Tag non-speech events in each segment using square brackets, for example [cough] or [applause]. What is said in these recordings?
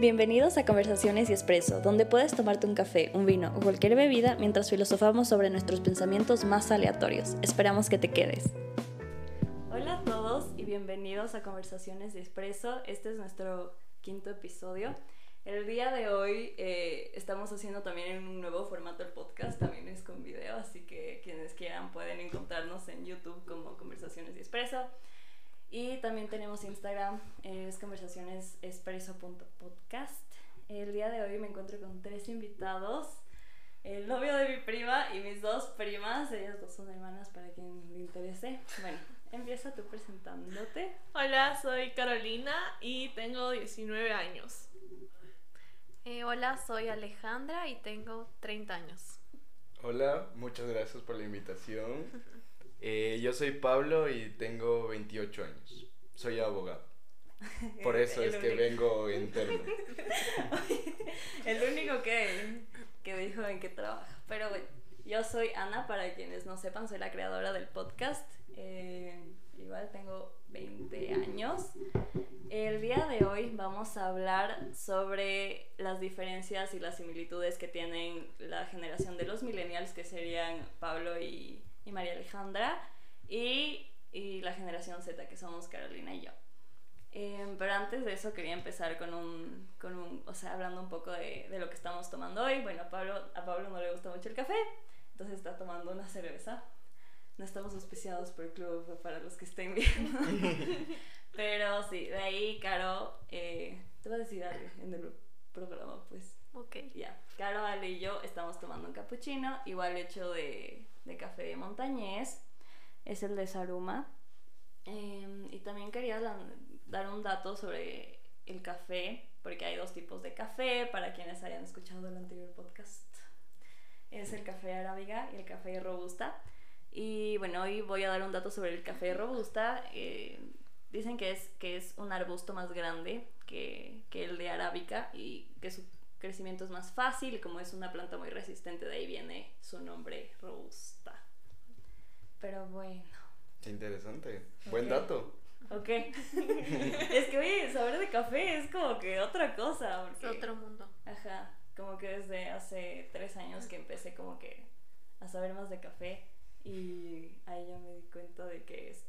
Bienvenidos a Conversaciones y Expreso, donde puedes tomarte un café, un vino o cualquier bebida mientras filosofamos sobre nuestros pensamientos más aleatorios. Esperamos que te quedes. Hola a todos y bienvenidos a Conversaciones y Expreso. Este es nuestro quinto episodio. El día de hoy eh, estamos haciendo también un nuevo formato el podcast, también es con video, así que quienes quieran pueden encontrarnos en YouTube como Conversaciones y Expreso. Y también tenemos Instagram, es conversacionesexpreso.podcast. El día de hoy me encuentro con tres invitados. El novio de mi prima y mis dos primas, ellas dos son hermanas para quien le interese. Bueno, empieza tú presentándote. Hola, soy Carolina y tengo 19 años. Eh, hola, soy Alejandra y tengo 30 años. Hola, muchas gracias por la invitación. Eh, yo soy Pablo y tengo 28 años. Soy abogado. [laughs] Por eso es que vengo interno. [laughs] El único que, que dijo en qué trabaja. Pero bueno, yo soy Ana, para quienes no sepan, soy la creadora del podcast. Eh, igual tengo 20 años. El día de hoy vamos a hablar sobre las diferencias y las similitudes que tienen la generación de los millennials, que serían Pablo y y María Alejandra, y, y, la generación Z, que somos Carolina y yo. Em, pero antes de eso quería empezar con un, con un, o sea, hablando un poco de, de, lo que estamos tomando hoy. Bueno, Pablo, a Pablo no le gusta mucho el café, entonces está tomando una cerveza. No estamos auspiciados por el club para los que estén viendo. [laughs] pero sí, de ahí, Caro, eh, te voy a decir algo en el programa, pues. Ok. Ya, Caro, Ale y yo estamos tomando un cappuccino, igual hecho de de café de montañés, es el de Saruma. Em, y también quería dar un dato sobre el café, porque hay dos tipos de café, para quienes hayan escuchado el anterior podcast. Es el café arábiga y el café robusta. Y bueno, hoy voy a dar un dato sobre el café robusta. Eh, dicen que es, que es un arbusto más grande que, que el de arábica y que su crecimiento es más fácil como es una planta muy resistente, de ahí viene su nombre robusta. Pero bueno. Interesante. Buen dato. Ok. [laughs] es que, oye, saber de café es como que otra cosa. Otro mundo. Ajá. Como que desde hace tres años que empecé como que a saber más de café y ahí ya me di cuenta de que es,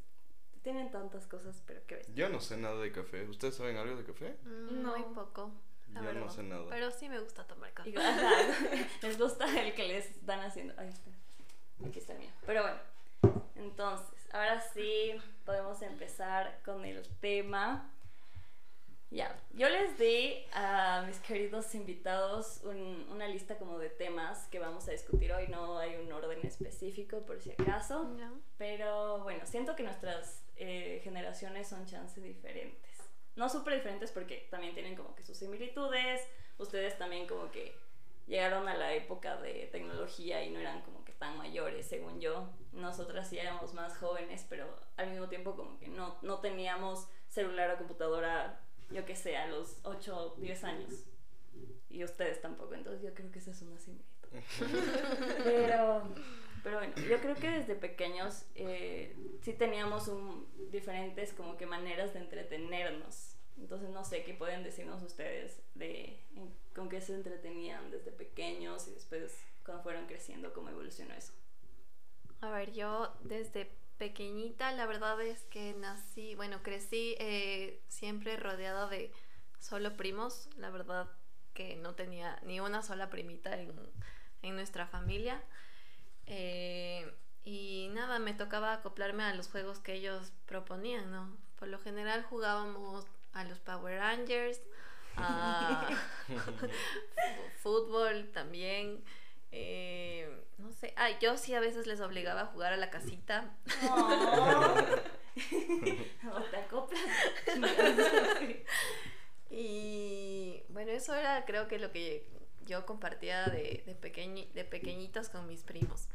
tienen tantas cosas, pero que Yo no sé nada de café. ¿Ustedes saben algo de café? Mm, no. Muy poco. Yo no sé nada. Pero sí me gusta tomar café. [laughs] les gusta el que les están haciendo. Ahí está. Aquí está el mío. Pero bueno, entonces, ahora sí podemos empezar con el tema. Ya, yo les di a mis queridos invitados una lista como de temas que vamos a discutir hoy. No hay un orden específico por si acaso. Pero bueno, siento que nuestras eh, generaciones son chances diferentes no súper diferentes porque también tienen como que sus similitudes, ustedes también como que llegaron a la época de tecnología y no eran como que tan mayores, según yo. Nosotras sí éramos más jóvenes, pero al mismo tiempo como que no, no teníamos celular o computadora, yo que sé, a los 8 o 10 años. Y ustedes tampoco, entonces yo creo que esa es una similitud. [laughs] pero, pero bueno, yo creo que desde pequeños eh, sí teníamos un, diferentes como que maneras de entretenernos. Entonces no sé qué pueden decirnos ustedes de con qué se entretenían desde pequeños y después cuando fueron creciendo, cómo evolucionó eso. A ver, yo desde pequeñita la verdad es que nací, bueno, crecí eh, siempre rodeada de solo primos. La verdad que no tenía ni una sola primita en, en nuestra familia. Eh, y nada, me tocaba acoplarme a los juegos que ellos proponían, ¿no? Por lo general jugábamos a los Power Rangers, a [laughs] [laughs] fútbol también. Eh, no sé, ah, yo sí a veces les obligaba a jugar a la casita. Oh. [laughs] te acoplas. y bueno, eso era creo que lo que yo compartía de, de, de pequeñitos con mis primos.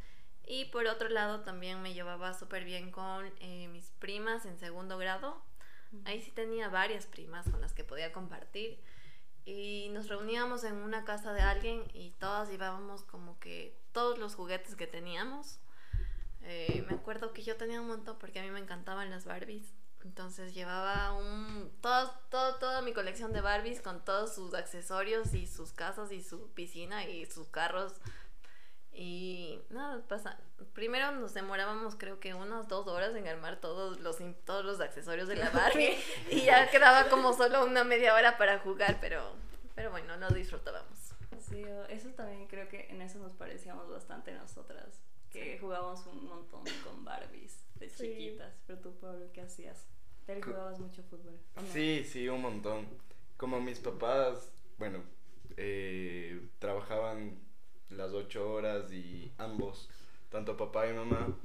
Y por otro lado también me llevaba súper bien con eh, mis primas en segundo grado. Ahí sí tenía varias primas con las que podía compartir. Y nos reuníamos en una casa de alguien y todas llevábamos como que todos los juguetes que teníamos. Eh, me acuerdo que yo tenía un montón porque a mí me encantaban las Barbies. Entonces llevaba un todo, todo, toda mi colección de Barbies con todos sus accesorios y sus casas y su piscina y sus carros. Y nada, pasa. Primero nos demorábamos creo que unas dos horas en armar todos los, todos los accesorios de la [laughs] Barbie. y ya quedaba como solo una media hora para jugar, pero, pero bueno, lo disfrutábamos. Sí, eso también creo que en eso nos parecíamos bastante nosotras. Que jugábamos un montón con Barbies de chiquitas. Pero tú, Pablo, ¿qué hacías? ¿Te jugabas mucho fútbol? Sí, sí, un montón. Como mis papás, bueno, eh, trabajaban las ocho horas y ambos, tanto papá y mamá,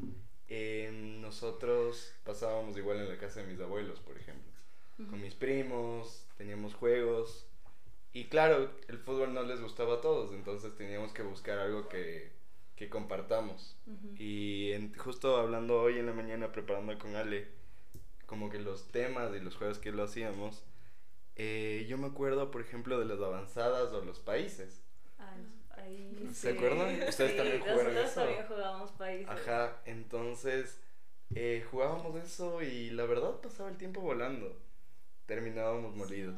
nosotros pasábamos igual en la casa de mis abuelos, por ejemplo, con mis primos, teníamos juegos y claro, el fútbol no les gustaba a todos, entonces teníamos que buscar algo que, que compartamos. Y justo hablando hoy en la mañana, preparando con Ale, como que los temas y los juegos que lo hacíamos, eh, yo me acuerdo, por ejemplo, de las avanzadas o los países. ¿Se acuerdan? Ustedes también jugaron eso. también jugábamos países. Ajá, entonces eh, jugábamos eso y la verdad pasaba el tiempo volando. Terminábamos molidos.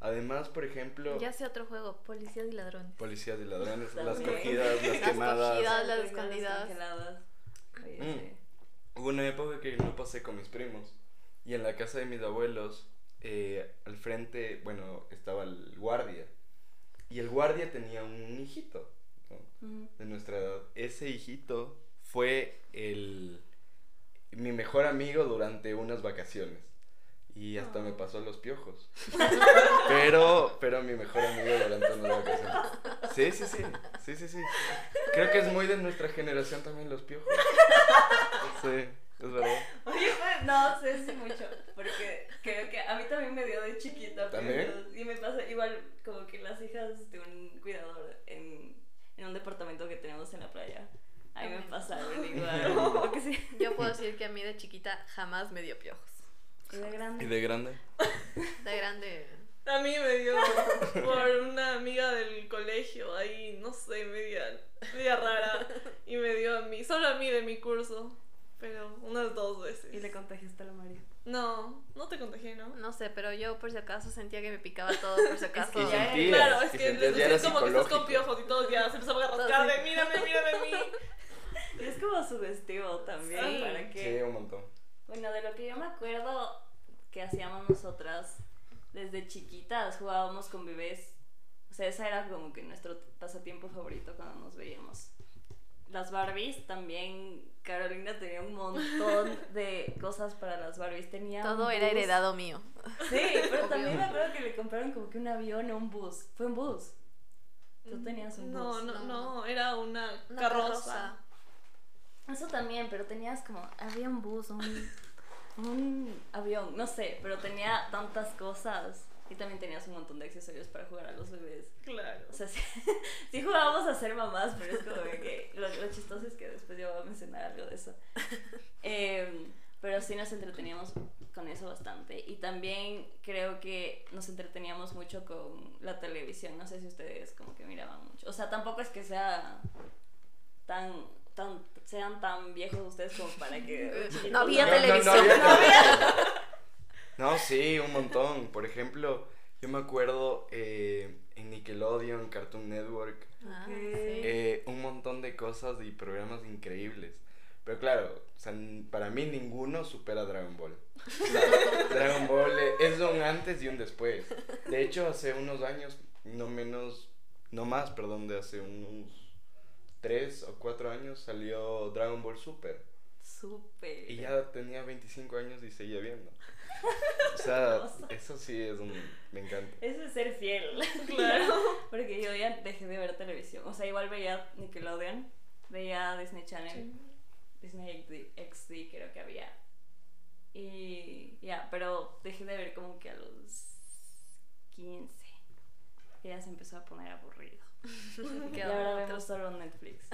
Además, por ejemplo... Ya sé otro juego, policías y ladrones. Policías y ladrones, las cogidas, [laughs] las quemadas. Las las escondidas. Mm. Hubo una época que no pasé con mis primos. Y en la casa de mis abuelos, eh, al frente, bueno, estaba el guardia. Y el guardia tenía un hijito de nuestra edad. Ese hijito fue el mi mejor amigo durante unas vacaciones. Y hasta me pasó los piojos. [laughs] pero, pero mi mejor amigo durante unas vacaciones. Sí, sí, sí. Sí, sí, sí. Creo que es muy de nuestra generación también los piojos. Sí. Es verdad. Oye, no sé si mucho, porque creo que a mí también me dio de chiquita. ¿También? y me pasa igual como que las hijas de un cuidador en, en un departamento que tenemos en la playa. A mí me pasaron [laughs] igual. Yo puedo decir que a mí de chiquita jamás me dio piojos. ¿Y de grande? ¿Y de grande? De grande. A mí me dio por una amiga del colegio, ahí, no sé, media, media rara. Y me dio a mí, solo a mí de mi curso. Pero unas dos veces. ¿Y le contagiaste a la María? No, no te contagié, ¿no? No sé, pero yo por si acaso sentía que me picaba [laughs] todo, por si acaso. es que claro, es que, es como que estás con piojos y todos ya se empezaban a rascar de mírame, mírame a mí. [laughs] Es como sugestivo también, sí. ¿para qué? Sí, un montón. Bueno, de lo que yo me acuerdo que hacíamos nosotras desde chiquitas, jugábamos con bebés. O sea, esa era como que nuestro pasatiempo favorito cuando nos veíamos. Las Barbies también Carolina tenía un montón de cosas para las Barbies. Tenía Todo era heredado mío. Sí, pero también me acuerdo que le compraron como que un avión o un bus. Fue un bus. Tú tenías un no, bus. No, no, no, era una, carroza. Eso también, pero tenías como. Había un bus, un, un avión, no sé, pero tenía tantas cosas. Y también tenías un montón de accesorios para jugar a los bebés. Claro. O sea, [laughs] sí, sí jugábamos a ser mamás, pero es como que lo, chistoso es que después yo voy a mencionar algo de eso. [laughs] Em, pero sí nos entreteníamos con eso bastante. Y también creo que nos entreteníamos mucho con la televisión. No sé si ustedes como que miraban mucho. O sea, tampoco es que sea tan tan sean tan viejos ustedes como para que [laughs] no había televisión. No, había. No, sí, un montón. Por ejemplo, yo me acuerdo eh, en Nickelodeon, Cartoon Network, ah, eh, un montón de cosas y programas increíbles. Pero claro, para mí ninguno supera Dragon Ball. [laughs] Dragon Ball es un antes y un después. De hecho, hace unos años, no menos, no más, perdón, de hace unos tres o cuatro años salió Dragon Ball Super. Super. Y ya tenía 25 años y seguía viendo. O sea, [laughs] eso sí es un. Me encanta. Eso es ser fiel. [laughs] Claro. [laughs] Porque yo ya dejé de ver televisión. O sea, igual veía Nickelodeon, veía Disney Channel, Disney XD, creo que había. Y ya, pero dejé de ver como que a los 15. Y ya se empezó a poner aburrido. y ahora vemos solo Netflix.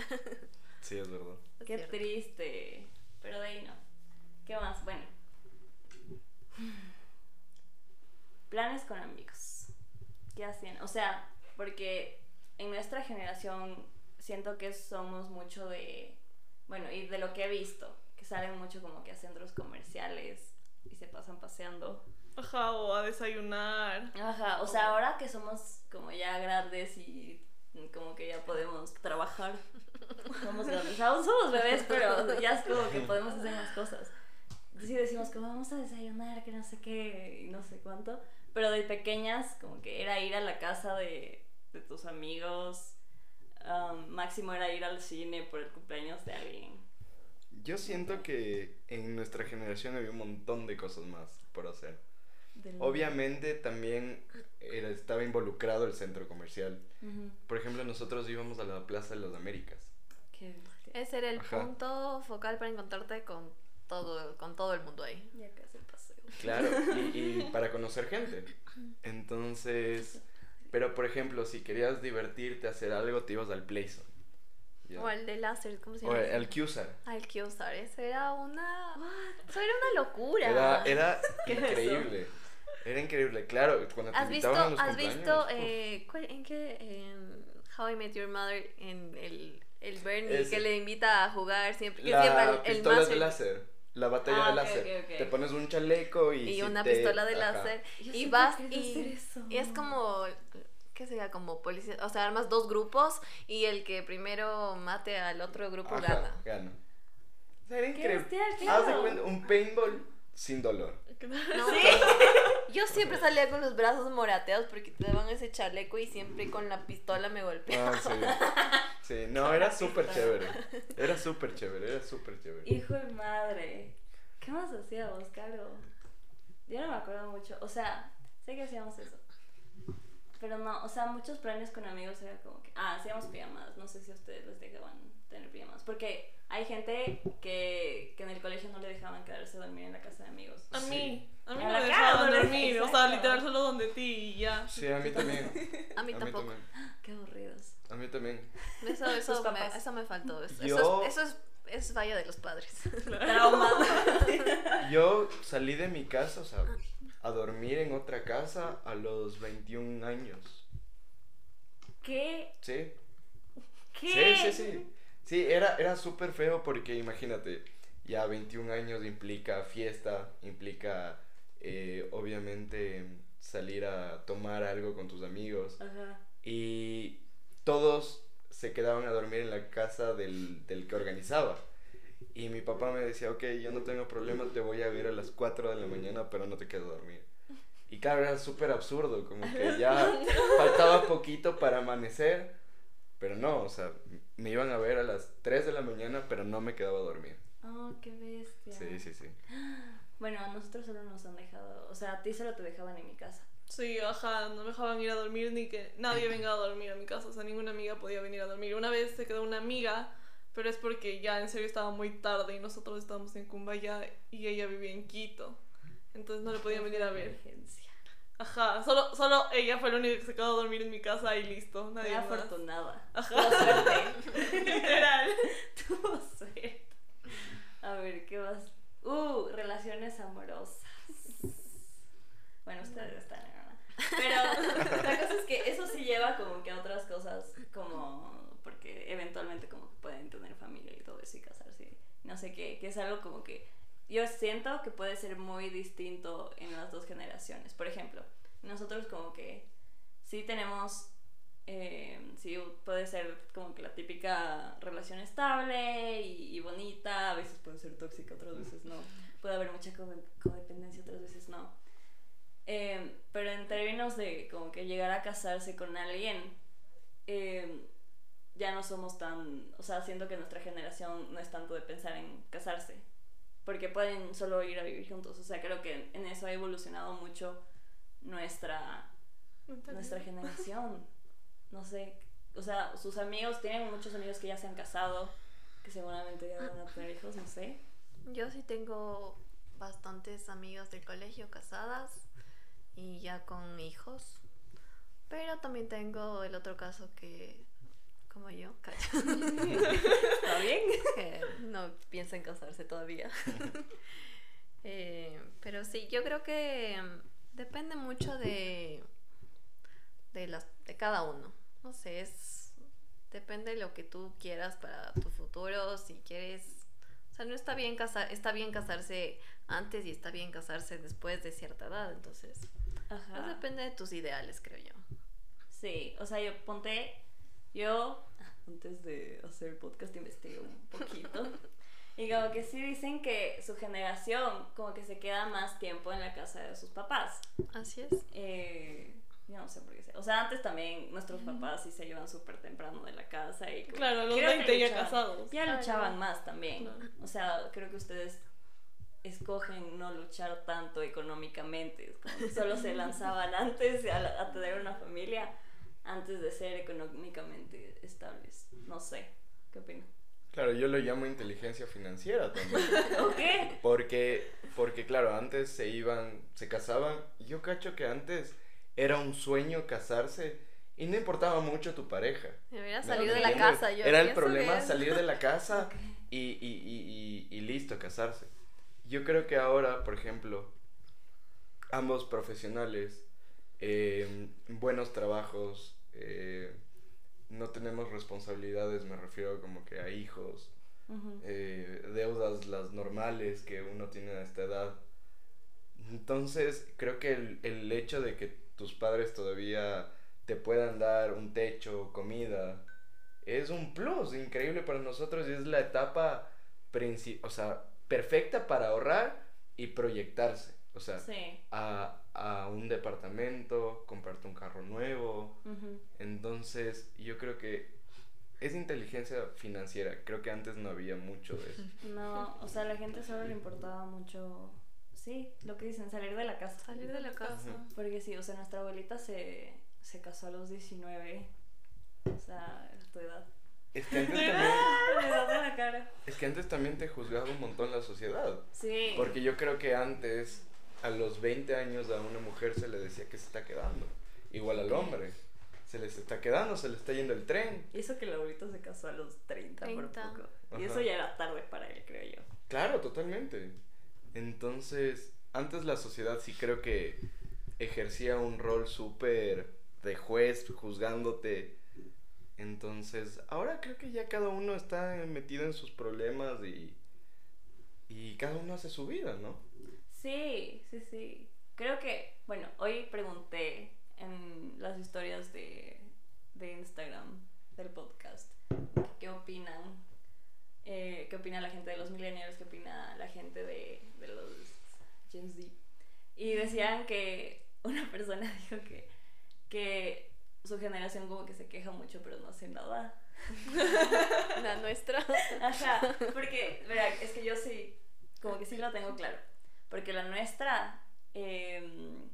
Sí, es verdad. Qué triste. Pero de ahí no. ¿Qué más? Bueno Planes con amigos. ¿Qué hacían? O sea, porque en nuestra generación siento que somos mucho de, bueno, y de lo que he visto, que salen mucho como que a centros comerciales y se pasan paseando. Ajá, o a desayunar. Ajá, o sea, ahora que somos como ya grandes y como que ya podemos trabajar, [laughs] somos grandes, o sea, aún somos bebés, pero ya es como que podemos hacer más cosas. Sí decimos que vamos a desayunar, que no sé qué, y no sé cuánto, pero de pequeñas como que era ir a la casa de, de tus amigos, um, máximo era ir al cine por el cumpleaños de alguien. Yo siento que en nuestra generación había un montón de cosas más por hacer. Del- Obviamente también era- estaba involucrado el centro comercial. Por ejemplo, nosotros íbamos a la Plaza de las Américas. Qué. Ese era el Ajá. punto focal para encontrarte con todo, con todo el mundo ahí. Ya casi el paseo. Claro, y, y [laughs] para conocer gente. Entonces, pero por ejemplo, si querías divertirte, hacer algo, te ibas al Playzone. ¿ya? O el de láser, ¿cómo se O llama? al Qsar. Ah, el Kyosar. Eso era una... Eso era una locura. Era, era [laughs] increíble. Era increíble, claro. Cuando te ¿Has visto, invitaban a los has visto eh, cuál- en qué en How I Met Your Mother en el, el Bernie Ese. que le invita a jugar siempre que la siempre el, el pistola de láser. La batalla Ah, de láser. Te pones un chaleco y. y si una te- pistola de ajá. láser Yo y vas y, hacer eso. y es como qué sería como policía o sea armas dos grupos y el que primero mate al otro grupo Ajá, gana gana. O sea, era Qué increíble. Haz de cuenta, un paintball sin dolor. [laughs] No, yo siempre salía con los brazos morateados porque te daban ese chaleco y siempre con la pistola me golpeaban Ah, sí. [laughs] Sí, no, era súper chévere. Era súper chévere, era súper chévere. Hijo de madre. ¿Qué más hacíamos, Caro? Yo no me acuerdo mucho. O sea, sé que hacíamos eso. Pero no, o sea, muchos planes con amigos era como que. Ah, hacíamos pijamas. No sé si a ustedes les dejaban tener pijamas. Porque hay gente que, que en el colegio no le dejaban quedarse a dormir en la casa de amigos. A Sí. mí, a mí A me dejaban ¿no? dormir, o sea, literal solo donde ti y ya. Sí, a mí [laughs] también. a mí A mí tampoco también. [gasps] Qué aburridos. A mí también. eso [laughs] eso me, eso me faltó eso, Yo- eso, es, eso es, es falla de los padres [laughs] Trauma. Yo salí de mi casa, o sea, a dormir en otra casa a los 21 años. ¿Qué? Sí. ¿Qué? Sí, sí, sí. Sí, era, era súper feo porque imagínate, ya 21 años implica fiesta, implica eh, obviamente salir a tomar algo con tus amigos Ajá. y todos se quedaban a dormir en la casa del, del que organizaba. Y mi papá me decía, ok, yo no tengo problema, te voy a ver a las 4 de la mañana, pero no te quedo a dormir. Y claro, era súper absurdo, como que ya [laughs] faltaba poquito para amanecer, pero no, o sea, me iban a ver a las 3 de la mañana, pero no me quedaba a dormir. Oh, qué bestia. Sí, sí, sí. Bueno, a nosotros solo nos han dejado. O sea, a ti solo te dejaban en mi casa. Sí, ajá, no me dejaban ir a dormir ni que nadie venga a dormir a mi casa, o sea, ninguna amiga podía venir a dormir. Una vez se quedó una amiga, pero es porque ya en serio estaba muy tarde y nosotros estábamos en Cumbaya y ella vivía en Quito. Entonces no le podían venir a ver. Emergencia. Ajá, solo, solo ella fue la única que se quedó a dormir en mi casa y listo, nadie más. afortunada. Ajá. Tuvo suerte. [laughs] Literal. [laughs] Tuvo suerte. A ver, ¿qué más? Uh, relaciones amorosas. Bueno, ustedes están en una. Pero [laughs] la cosa es que eso sí lleva como que a otras cosas, como porque eventualmente como que pueden tener familia y todo eso y casarse, no sé qué, que es algo como que yo siento que puede ser muy distinto en las dos generaciones. Por ejemplo, nosotros como que sí tenemos, eh, sí puede ser como que la típica relación estable y, bonita, a veces puede ser tóxica, otras veces no. Puede haber mucha co- codependencia, otras veces no. Eh, pero en términos de como que llegar a casarse con alguien, eh, ya no somos tan, o sea, siento que nuestra generación no es tanto de pensar en casarse, porque pueden solo ir a vivir juntos, o sea, creo que en eso ha evolucionado mucho nuestra, nuestra generación, no sé, o sea, sus amigos, tienen muchos amigos que ya se han casado, que seguramente ya van a tener hijos, no sé. Yo sí tengo bastantes amigas del colegio casadas y ya con hijos. Pero también tengo el otro caso que, como yo, [laughs] ¿Está bien? que no piensa en casarse todavía. [laughs] Eh, pero sí, yo creo que mm, depende mucho de, de, las, de cada uno. No sé, es, depende de lo que tú quieras para tu futuro, si quieres, o sea, no está bien casar, está bien casarse antes y está bien casarse después de cierta edad, entonces, pues depende de tus ideales, creo yo. Sí, o sea, yo ponte, yo antes de hacer el podcast investigué un poquito. y como que sí dicen que su generación como que se queda más tiempo en la casa de sus papás. Así es. Eh, yo no sé por qué. sé. O sea, antes también nuestros papás sí se iban súper temprano de la casa y como- Claro, los creo que 20 ya casados. Ya luchaban más también. Claro. O sea, creo que ustedes escogen no luchar tanto económicamente. Solo se [laughs] lanzaban antes a, la- a tener una familia antes de ser económicamente estables. No sé. ¿Qué opinas? Claro, yo lo llamo inteligencia financiera también. [laughs] ¿O qué? Porque, porque claro, antes se iban, se casaban. y Yo cacho que antes era un sueño casarse y no importaba mucho tu pareja. ¿me salir de la casa. Yo Era el problema salir de la casa [laughs] y, y, y, y, y listo, casarse. Yo creo que ahora, por ejemplo, ambos profesionales, eh, buenos trabajos, eh, no tenemos responsabilidades, me refiero como que a hijos, eh, deudas las normales que uno tiene a esta edad. Entonces, creo que el, el hecho de que tus padres todavía te puedan dar un techo, comida, es un plus increíble para nosotros y es la etapa o sea, perfecta para ahorrar y proyectarse. O sea, Sí. a, a un departamento, comprarte un carro nuevo, entonces, yo creo que es inteligencia financiera. Creo que antes no había mucho de eso. [laughs] No, o sea, a la gente solo le importaba mucho, sí, lo que dicen, salir de la casa. Salir de la casa. Porque sí, o sea, nuestra abuelita se, se casó a los 19. O sea, es tu edad. Es que antes [laughs] también, La edad de la cara. es que antes también te juzgaba un montón la sociedad. Sí. Porque yo creo que antes, a los 20 años, a una mujer se le decía que se está quedando. Igual al hombre. Se les está quedando, se le está yendo el tren. Y eso que el abuelito se casó a los 30, 30. por poco. Y Ajá. eso ya era tarde para él, creo yo. Claro, totalmente. Entonces, antes la sociedad sí creo que ejercía un rol súper de juez, juzgándote. Entonces, ahora creo que ya cada uno está metido en sus problemas y, y cada uno hace su vida, ¿no? Sí, sí, sí. Creo que, bueno, hoy pregunté en las historias de, de Instagram del podcast qué opinan, eh, qué opina la gente de los millennials, qué opina la gente de, de los Gen Z. Y decían que [laughs] una persona [laughs] dijo que, que su generación como que se queja mucho pero no hace nada. [laughs] La nuestra. Ajá, porque, verá, es que yo sí, como que sí lo tengo claro. Porque la nuestra em,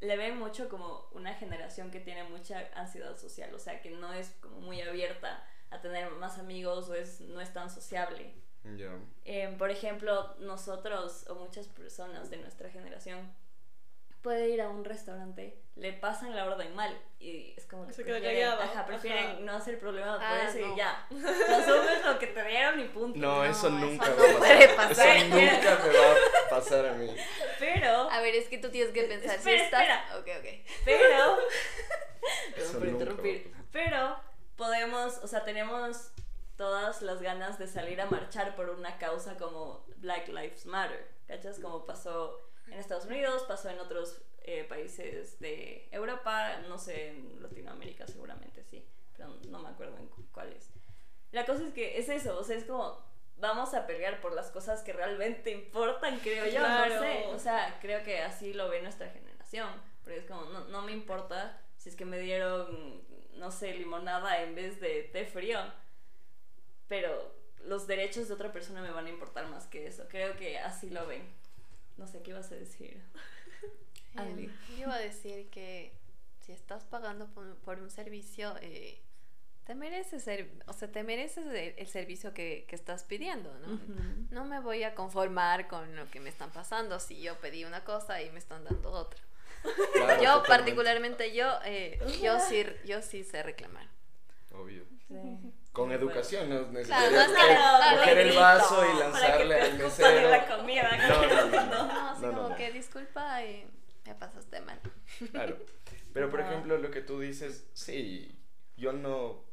le ve mucho como una generación que tiene mucha ansiedad social, o sea, que no es como muy abierta a tener más amigos o es, no es tan sociable. Em, por ejemplo, nosotros o muchas personas de nuestra generación puede ir a un restaurante, le pasan la orden mal y es como que Se queda callado, ajá, prefieren ajá. no hacer problema por Ah, eso no. y ya. [laughs] Asumes lo que te dieron y punto. No, No, eso eso nunca no va a puede pasar. pasar. Eso nunca me va a pasar a mí. Pero, A ver, es que tú tienes que pensar Espera, si estás. espera. Ok, ok. pero, [laughs] Eso por nunca interrumpir, va a pasar. pero podemos, o sea, tenemos todas las ganas de salir a marchar por una causa como Black Lives Matter, ¿cachas? Como pasó en Estados Unidos, pasó en otros eh, países de Europa, no sé, en Latinoamérica seguramente sí, pero no me acuerdo en cu- cuáles. La cosa es que es eso, o sea, es como vamos a pelear por las cosas que realmente importan, creo yo, no Claro. sé, o sea, creo que así lo ve nuestra generación, porque es como, no, no me importa si es que me dieron, no sé, limonada en vez de té frío, pero los derechos de otra persona me van a importar más que eso, creo que así lo ven. No sé qué ibas a decir. [laughs] Ali. Yo iba a decir que si estás pagando por, por un servicio, eh, te mereces ser, o sea, te mereces el, el servicio que, que estás pidiendo, ¿no? No me voy a conformar con lo que me están pasando si yo pedí una cosa y me están dando otra. Claro, yo totalmente. particularmente yo, eh, yo sí, yo sí sé reclamar. Obvio. Sí. Con educación, no es Claro, coger- claro, coger el vaso y lanzarle al mesero. la comida. No, no, no, no. No, así No, no, como no. que disculpa y me pasaste mal. [laughs] Claro. Pero por ejemplo, lo que tú dices, sí, yo no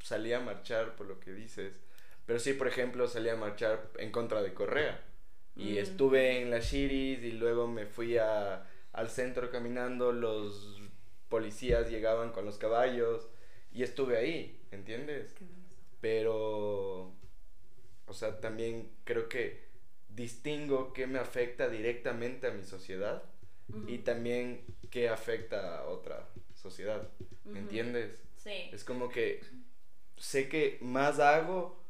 salí a marchar por lo que dices, pero sí, por ejemplo, salí a marchar en contra de Correa. Y Mm. estuve en las Shiris y luego me fui a, al centro caminando, los policías llegaban con los caballos y estuve ahí, ¿entiendes? Pero, o sea, también creo que distingo qué me afecta directamente a mi sociedad y también qué afecta a otra sociedad, ¿me entiendes? Sí. Es como que sé que más hago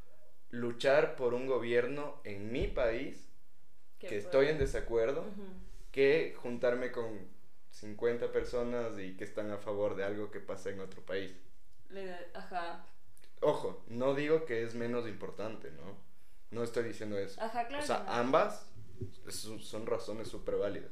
luchar por un gobierno en mi país, que estoy en desacuerdo, que juntarme con 50 personas y que están a favor de algo que pasa en otro país. Le- Ajá. Ojo, no digo que es menos importante, ¿no? No estoy diciendo eso. Ajá, claro. O sea, ambas es- son razones súper válidas.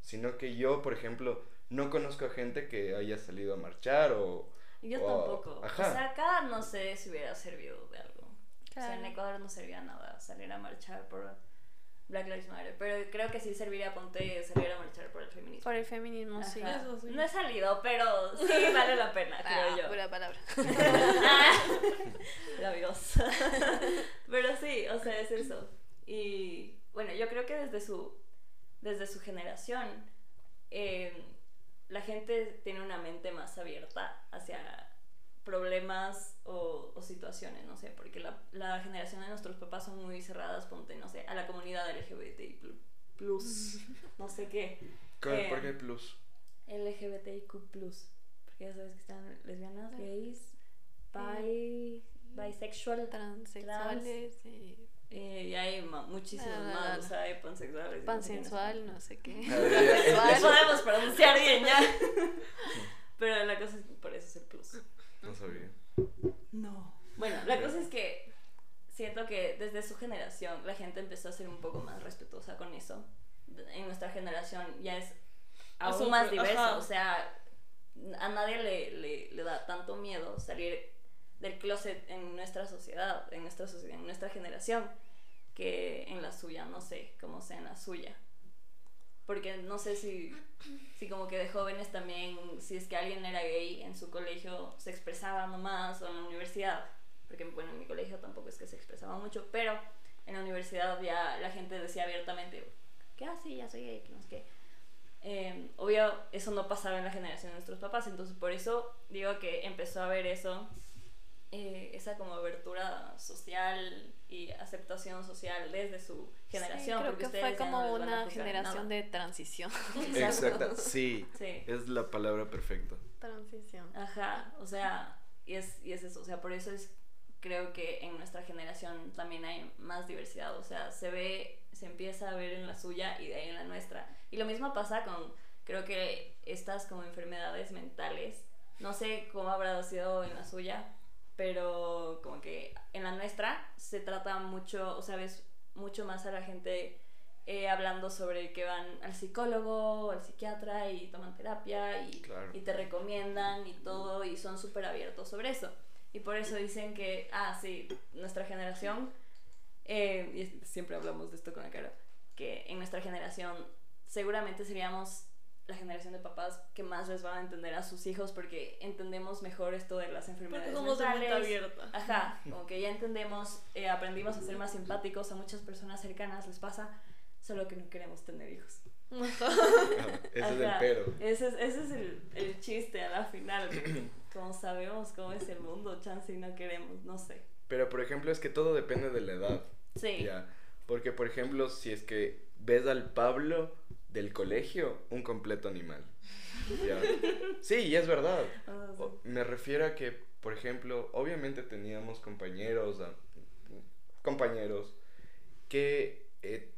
Sino que yo, por ejemplo, no conozco a gente que haya salido a marchar o... Yo o- tampoco. Ajá. O sea, acá no sé si hubiera servido de algo. O sea, en Claro. Ecuador no servía nada salir a marchar por Black Lives Matter. Pero creo que sí serviría, ponte, salir a marchar por el feminismo. Por el feminismo, sí. Ajá. Eso sí. No he salido, pero sí vale la pena, creo Ah, yo. pura palabra. [laughs] [laughs] Labios. [laughs] Pero sí, o sea, es eso. Y bueno, yo creo que desde su, desde su generación, eh, la gente tiene una mente más abierta hacia problemas o, o situaciones, no sé, porque la, la generación de nuestros papás son muy cerradas, ponte, no sé, a la comunidad LGBTI plus, [laughs] no sé qué. ¿Cuál- Eh, ¿Por qué plus? LGBTIQ+, porque ya sabes que están lesbianas, gays, bi, bisexual, Transexuales y eh, y hay ma- muchísimos No, no, no, más, no. o sea, hay pansexuales. no sé qué, no pansensual, no sé qué. [laughs] Eso- [laughs] podemos pronunciar bien ya. Pero la cosa es que por eso es el plus. No sabía. No. Bueno, la cosa es que siento que desde su generación la gente empezó a ser un poco más respetuosa con eso. En nuestra generación ya es aún Eso más diverso. ajá. O sea, a nadie le, le, le da tanto miedo salir del closet en nuestra sociedad, en nuestra sociedad, en nuestra generación, que en la suya, no sé cómo sea en la suya. Porque no sé si, si como que de jóvenes también, si es que alguien era gay en su colegio, se expresaba nomás, o en la universidad, porque bueno, en mi colegio tampoco es que se expresaba mucho, pero en la universidad ya la gente decía abiertamente, que ah, sí, ya soy gay, que no sé qué. Eh, obvio, eso no pasaba en la generación de nuestros papás, entonces por eso digo que empezó a haber eso, eh, esa como abertura social y aceptación social desde su generación. creo porque que fue como no una generación nada. de transición. [laughs] Exacta, sí. Sí. Es la palabra perfecta. transición. Ajá, o sea, y es, y es eso, o sea, por eso es, creo que en nuestra generación también hay más diversidad, o sea, se ve, se empieza a ver en la suya y de ahí en la nuestra. Y lo mismo pasa con, creo que estas como enfermedades mentales, no sé cómo habrá sido en la suya, pero como que en la nuestra se trata mucho, o sea, ves mucho más a la gente eh, hablando sobre que van al psicólogo o al psiquiatra y toman terapia y, Claro. y te recomiendan y todo y son súper abiertos sobre eso. Y por eso dicen que, ah, sí, nuestra generación, eh, y siempre hablamos de esto con la cara, que en nuestra generación seguramente seríamos la generación de papás que más les van a entender a sus hijos porque entendemos mejor esto de las enfermedades Porque somos de mentales. abierta. Ajá, como que ya entendemos, eh, aprendimos a ser más simpáticos, a muchas personas cercanas les pasa, solo que no queremos tener hijos. Ajá, Ese es el pero. Ese es, ese es el, el chiste a la final. porque Como sabemos cómo es el mundo, chance y no queremos, no sé. Pero por ejemplo es que todo depende de la edad. Sí. Ya. Porque por ejemplo, si es que ves al Pablo del colegio, un completo animal. Ya. Sí, y es verdad. Ah. O- Me refiero a que, por ejemplo, obviamente teníamos compañeros, a- compañeros que eh,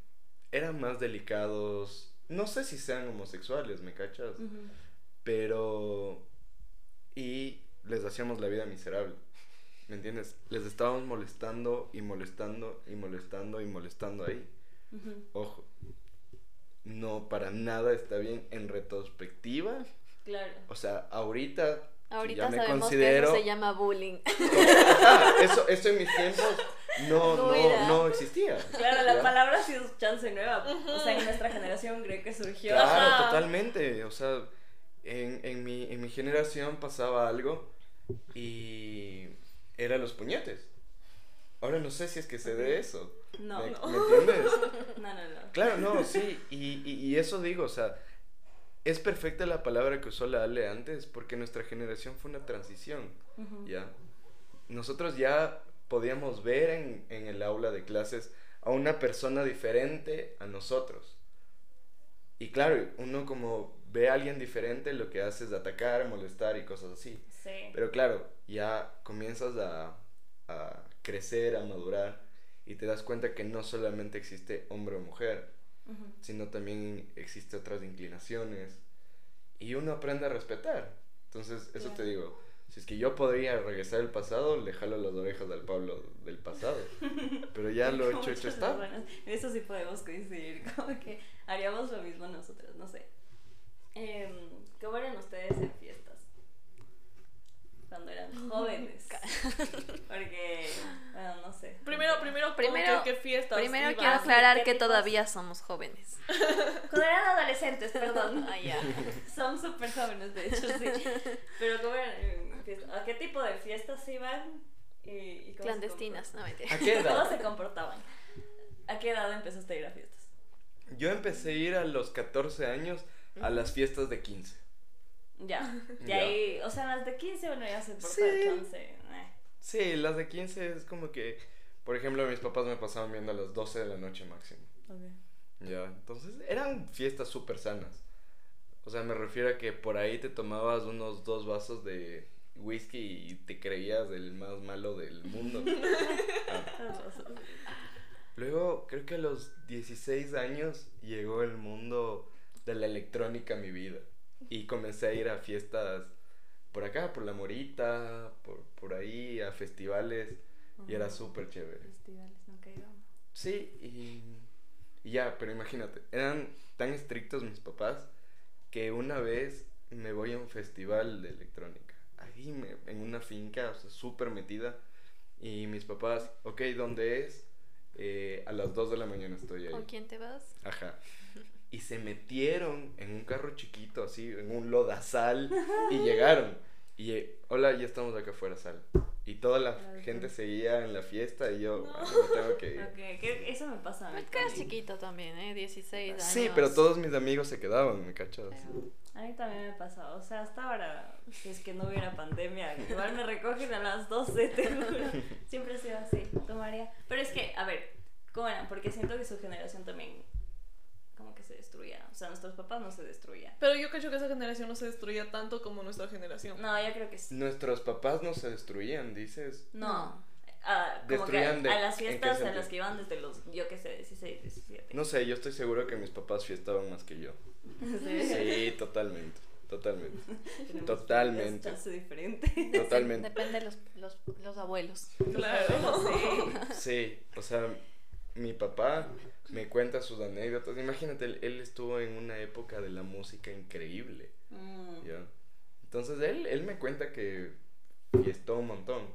eran más delicados. No sé si sean homosexuales, ¿me cachas? Pero... Y les hacíamos la vida miserable. ¿Me entiendes? Les estábamos molestando y molestando y molestando y molestando ahí. Ojo. No, para nada está bien en retrospectiva. Claro. O sea, ahorita... Ahorita ya me sabemos considero... que eso se llama bullying. Ajá, [laughs] eso, eso en mis tiempos no, No no, existía. Claro, la palabra sí es chance nueva. O sea, en nuestra generación creo que surgió. Claro, Ajá. totalmente. O sea, en, en, mi, en mi generación pasaba algo y era los puñetes. Ahora no sé si es que se dé eso. No, ¿Me, no, me entiendes? [laughs] no, no. Claro, no, sí. Y, y, y eso digo, o sea, es perfecta la palabra que usó la Ale antes, porque nuestra generación fue una transición. ¿ya? Nosotros ya podíamos ver en, en el aula de clases a una persona diferente a nosotros. Y claro, uno como ve a alguien diferente, lo que hace es atacar, molestar y cosas así. Sí. Pero claro, ya comienzas a, a crecer, a madurar y te das cuenta que no solamente existe hombre o mujer, Ujú. sino también existe otras inclinaciones y uno aprende a respetar. Entonces, eso Claro. te digo, si es que yo podría regresar al pasado, le jalo las orejas al Pablo del pasado. Pero ya [laughs] lo hecho, hecho está. buenas. Eso sí podemos coincidir, [laughs] como que haríamos lo mismo nosotros, no sé. Em, ¿Cómo eran ustedes en fiestas? Cuando eran jóvenes. [laughs] Porque, bueno, no sé. Primero, primero, Primero- ¿qué, qué fiestas Primero quiero ¿qué aclarar que todavía somos jóvenes. [laughs] Cuando eran adolescentes, perdón. [laughs] Ah, ya. Son súper jóvenes, de hecho, sí. Pero ¿cómo eran fiestas? ¿A qué tipo de fiestas iban? Y, y cómo se Clandestinas, no mentira. ¿A qué comport- ¿Cómo edad? se comportaban? ¿A qué edad empezaste a ir a fiestas? Yo empecé a ir a los 14 años a las fiestas de 15. Ya. [laughs] Y Ya. ahí, o sea, las de 15 uno ya se porta Sí. de chance. eh. Sí, las de 15 es como que, por ejemplo, mis papás me pasaban viendo a las 12 de la noche máximo. Ya, entonces eran fiestas súper sanas. O sea, me refiero a que por ahí te tomabas unos dos vasos de whisky y te creías el más malo del mundo. [laughs] Ah. Luego, creo que a los 16 años llegó el mundo de la electrónica a mi vida. Y comencé a ir a fiestas por acá, por La Morita, por, por ahí, a festivales. Y era súper chévere. Festivales, nunca íbamos. Sí, y, y ya, pero imagínate, eran tan estrictos mis papás que una vez me voy a un festival de electrónica, ahí me- en una finca, o sea, súper metida, y mis papás, ok, ¿dónde es? Eh, a las 2 de la mañana estoy ahí. ¿Con quién te vas? Ajá. Y se metieron en un carro chiquito, así, en un lodazal, y llegaron. Y, hola, ya estamos acá afuera, sal. Y toda la Claro, gente seguía en la fiesta y yo, No. "Ah, me tengo que ir. Que eso me pasa. Pues que eras chiquito también, ¿eh? 16 años. Sí, pero todos mis amigos se quedaban, ¿me cachas? Pero- A mí también me pasa. O sea, hasta ahora, si es que no hubiera pandemia, igual me recogen a las 12, te juro. [laughs] Siempre ha sido así, tomaría. Pero es que, a ver, ¿cómo eran? Porque siento que su generación también se destruía. O sea, nuestros papás no se destruían. Pero yo creo que esa generación no se destruía tanto como nuestra generación. No, yo creo que sí. Nuestros papás no se destruían, dices. No. Ah, como que a, Destruían de- a las ¿en qué fiestas a las que iban desde los, yo qué sé, 16, 17. No sé, yo estoy seguro que mis papás fiestaban más que yo. [laughs] Sí. Sí, totalmente, totalmente, totalmente. diferente. totalmente. Depende de los, los, los abuelos. Claro. [laughs] Sí. Sí, o sea, mi papá me cuenta sus anécdotas. Imagínate, él, él estuvo en una época de la música increíble, Mm. ¿ya? Entonces él, él me cuenta que fiestó un montón.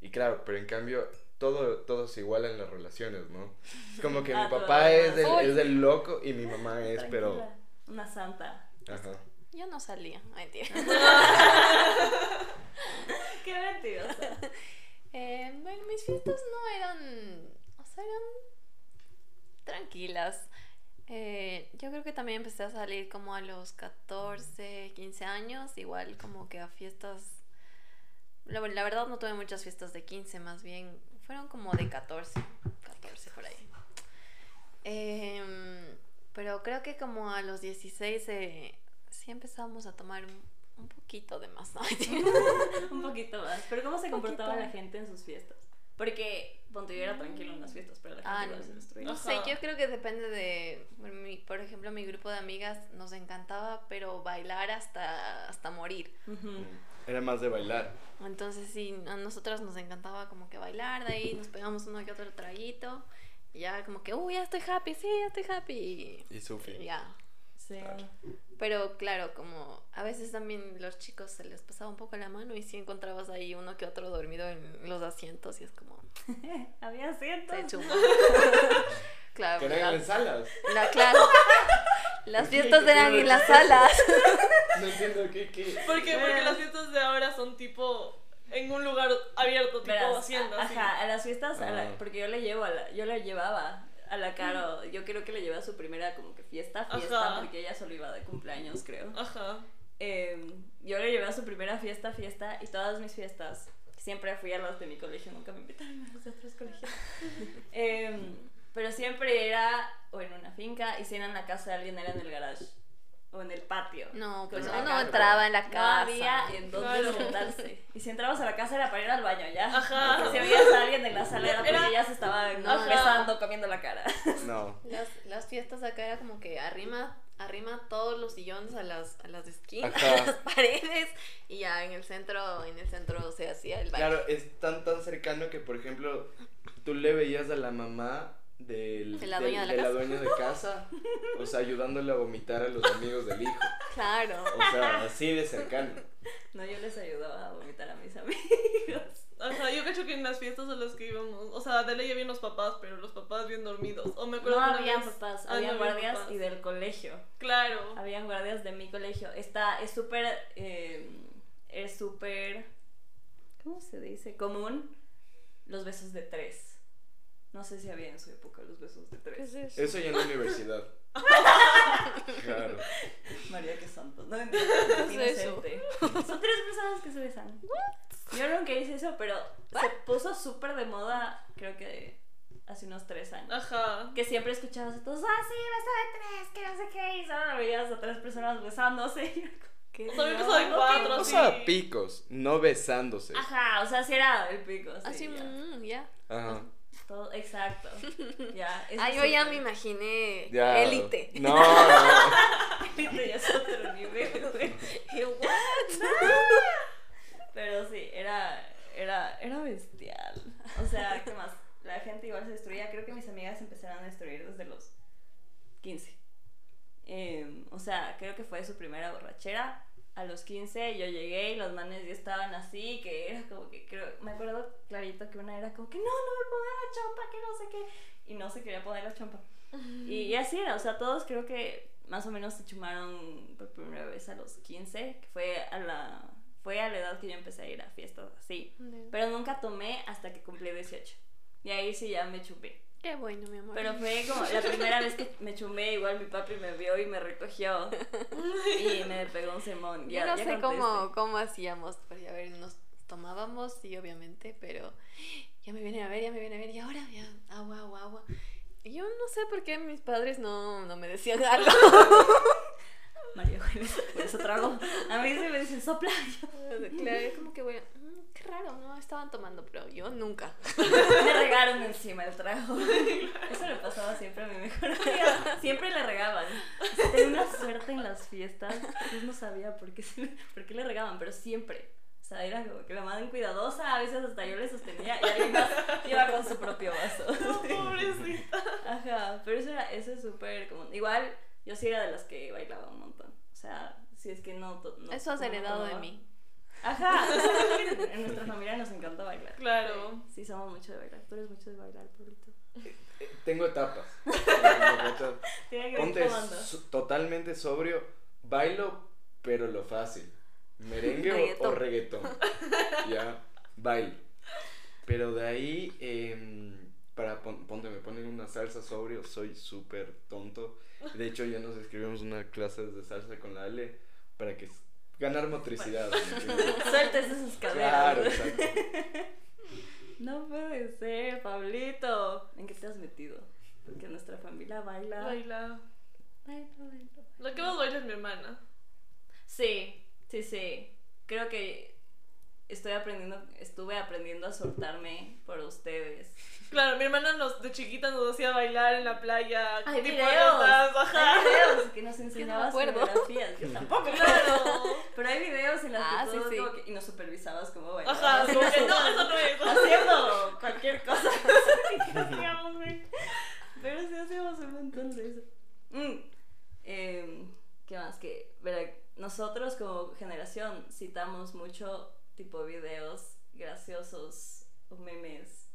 Y claro, pero en cambio, todo, todo se iguala en las relaciones, ¿no? Es como que Ah, mi todo papá es demás. es del loco y mi mamá es, pero... Una santa. Ajá. Yo no salía, mentira. [laughs] Qué mentirosa. [laughs] Eh, bueno, mis fiestas no eran, eran tranquilas. Eh, yo creo que también empecé a salir como a los 14, 15 años, igual como que a fiestas. La, la verdad no tuve muchas fiestas de 15, más bien fueron como de 14, 14 por ahí. Em, pero creo que como a los 16 eh, sí empezamos a tomar un, un poquito de más. [laughs] [laughs] Un poquito más. Pero ¿cómo se comportaba la gente en sus fiestas? Porque, ponte, yo era tranquilo en las fiestas, pero la gente Ah, no. No Ajá. sé, yo creo que depende de, mi- por ejemplo, mi grupo de amigas nos encantaba, pero bailar hasta, hasta morir. Ujú. Era más de bailar. Entonces sí, a nosotras nos encantaba como que bailar, de ahí nos pegamos uno que otro traguito, y ya como que, uy, ya estoy happy, sí, ya estoy happy. Y Y Sufi. ya. Sí. Claro. Pero claro, como a veces también los chicos se les pasaba un poco la mano y sí encontrabas ahí uno que otro dormido en los asientos y es como, [laughs] Había se chumba. [laughs] claro, Que pero eran la- en salas. La claro. [laughs] Las ¿Por qué? fiestas ¿Qué eran en las salas. No entiendo qué, qué. ¿Por qué? Porque las fiestas de ahora son tipo en un lugar abierto, tipo Verás, hacienda. a- así. ajá, a las fiestas, a la- Ah. porque yo le llevo a la, yo la llevaba a la Caro, yo creo que le llevé a su primera como que fiesta, fiesta, Ajá. porque ella solo iba de cumpleaños, creo. Ajá. Eh, yo le llevé a su primera fiesta, fiesta, y todas mis fiestas, siempre fui a las de mi colegio, nunca me invitaron a las de otros colegios. [laughs] Eh, pero siempre era o en una finca, y si era en la casa de alguien, era en el garage, o en el patio. No, pues uno casa. entraba en la No casa. había en dónde Claro. sentarse. Y si entrabas a la casa era para ir al baño, ya. Ajá. Porque si veías a alguien en la sala era porque ya se estaban Ajá. besando, comiendo la cara. No. [laughs] Las, las fiestas acá era como que arrima, arrima todos los sillones a las, a las esquinas, Ajá. a las paredes, y ya en el centro, en el centro se hacía el baile. Claro, es tan tan cercano que, por ejemplo, tú le veías a la mamá del, De la del- dueña de la casa. dueña de casa, o sea, ayudándole a vomitar a los amigos del hijo. Claro. O sea, así de cercano. No, yo les ayudaba a vomitar a mis amigos. Ajá, yo cacho que en las fiestas a las que íbamos, o sea, de ley bien los papás, pero los papás bien dormidos. O me acuerdo No habían vez- papás, Ah, no había guardias papás. y del colegio. Claro. Habían guardias de mi colegio. Está, es súper, eh, es súper, ¿cómo se dice? Común los besos de tres. No sé si había en su época los besos de tres. Eso ya en la universidad. [laughs] Claro. María, qué santo. No [laughs] entiendo. Son tres personas que se besan. Yo nunca hice eso, pero se puso súper de moda, creo que hace unos tres años. Ajá. Que siempre escuchabas a todos, ah, sí, beso de tres, que no sé qué, y solo veías a tres personas besándose. [laughs] ¿Qué? O sea, había No, beso de no, cuatro, O sea, picos, no besándose. Ajá, o sea, sí era el pico. Sí, Así, ya. mm, ya. Ajá. Todo, exacto. [laughs] Ya. Ah, yo ya me imaginé Ya. élite. [laughs] No, no. Élite ya es otro nivel, güey. Y yo, ¿what? Pero sí, era, era, era bestial. O sea, ¿qué más? La gente igual se destruía. Creo que mis amigas empezaron a destruir desde los 15. Eh, o sea, creo que fue su primera borrachera. A los 15 yo llegué y los manes ya estaban así, que era como que creo, me acuerdo clarito que una era como que no, no me pongan la chompa, que no sé qué. Y no se quería poner la chompa. Y, [laughs] y así era, o sea, todos creo que más o menos se chumaron por primera vez a los 15, que fue a la, fue a la edad que yo empecé a ir a fiestas así. Pero nunca tomé hasta que cumplí 18. Y ahí sí ya me chupé. Qué bueno, mi amor. Pero fue como la primera vez que me chumé, igual mi papi me vio y me recogió. [laughs] Y me pegó un semón. Yo Ya, no ya sé cómo, cómo hacíamos, porque a ver, nos tomábamos, sí, obviamente, pero ya me vienen a ver, ya me vienen a ver, y ahora ya, agua, agua, agua. Y yo no sé por qué mis padres no, no me decían algo. [laughs] María por eso trago. A mí sí me dicen sopla. Yo, [laughs] claro, es como que, bueno, mm, qué raro, no estaban tomando, pero yo nunca. Me regaron encima el trago. Eso le pasaba siempre a mi mejor amiga. Siempre le regaban. Tenía una suerte en las fiestas. Yo no sabía por qué, por qué le regaban, pero siempre. O sea, era como que la madre cuidadosa, a veces hasta yo le sostenía y alguien más iba con su propio vaso. [laughs] No, pobrecita. Ajá, pero eso, era, eso es súper común. Igual, yo sí era de las que bailaba un montón. O sea, si es que no... to- no Eso has no heredado de tomaba. mí. Ajá, [laughs] en nuestra familia nos encanta bailar. Claro. Sí, somos mucho de bailar. Tú eres mucho de bailar, Pablito. Tengo etapas. [laughs] Tiene que ir Ponte so- totalmente sobrio, bailo, pero lo fácil. Merengue o- o, Reggaetón. [laughs] ya, bailo. Pero de ahí, em, para pon- ponte, me ponen una salsa sobrio, soy súper tonto. De hecho, ya nos escribimos una clase de salsa con la Ale para que ganar motricidad. [laughs] Sueltes esas caderas. claro, exacto. [laughs] No puede ser, Pablito. ¿En qué te has metido? Porque nuestra familia baila. Baila. Baila, baila. La que más baila es mi hermana. Sí, sí, sí. Creo que estoy aprendiendo, estuve aprendiendo a soltarme por ustedes. Claro, mi hermana nos, de chiquita nos hacía bailar en la playa. Hay tipo videos, hay videos que nos enseñabas acuerdo. coreografías. Yo [laughs] tampoco, Claro. Pero hay videos en que Ah, sí, todos sí. como que- y nos supervisabas como bailabas. Ajá, como que no, eso no es. Haciendo cualquier cosa. [laughs] Pero sí hacíamos un montón de eso. Mm. Em, ¿Qué más? Que, verá, nosotros como generación citamos mucho tipo videos graciosos o memes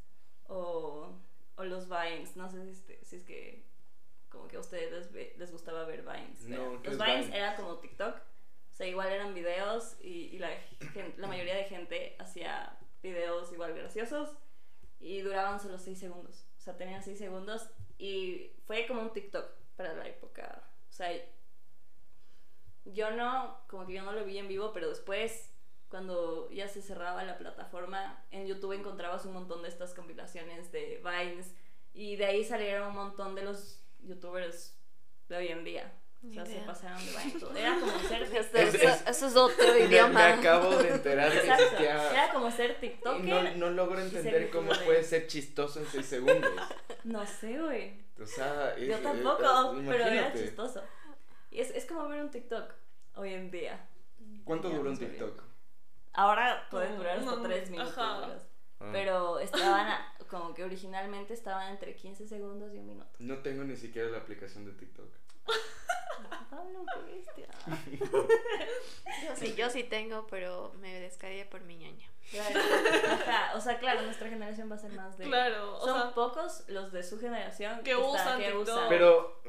o, o los vines. No sé si, este- si es que como que a ustedes les, ve- les gustaba ver vines. No, pero ¿qué los es vines Vine? era como TikTok. O sea, igual eran videos y, y la, la mayoría de gente hacía videos igual graciosos y duraban solo 6 segundos. O sea, tenían 6 segundos y fue como un TikTok para la época. O sea, yo no, como que yo no lo vi en vivo, pero después, cuando ya se cerraba la plataforma, en YouTube encontrabas un montón de estas compilaciones de Vines y de ahí salieron un montón de los youtubers de hoy en día. O sea, se pasaron de Vine. todo. [laughs] Era como ser Eso, TikTok. Es- es- es otro Me, me [laughs] idioma. acabo de enterar que existía. Era como ser y TikToker. no, no logro entender cómo puede ser chistoso en 6 segundos. No sé, güey. O sea, Yo es- tampoco, eh, pero era chistoso. Y es, es como ver un TikTok hoy en día. ¿Cuánto Ya dura un. TikTok? Ahora pueden durar hasta No, 3 minutos. Ah. Pero estaban, a- como que originalmente estaban entre 15 segundos y un minuto. No tengo ni siquiera la aplicación de TikTok. Pablo, qué bestia. Yo sí, yo sí tengo, pero me descargué por mi ñaña. Claro. Ajá, o sea, claro, nuestra generación va a ser más de... Claro, o Son sea, pocos los de su generación Que está- usan que TikTok. usan- Pero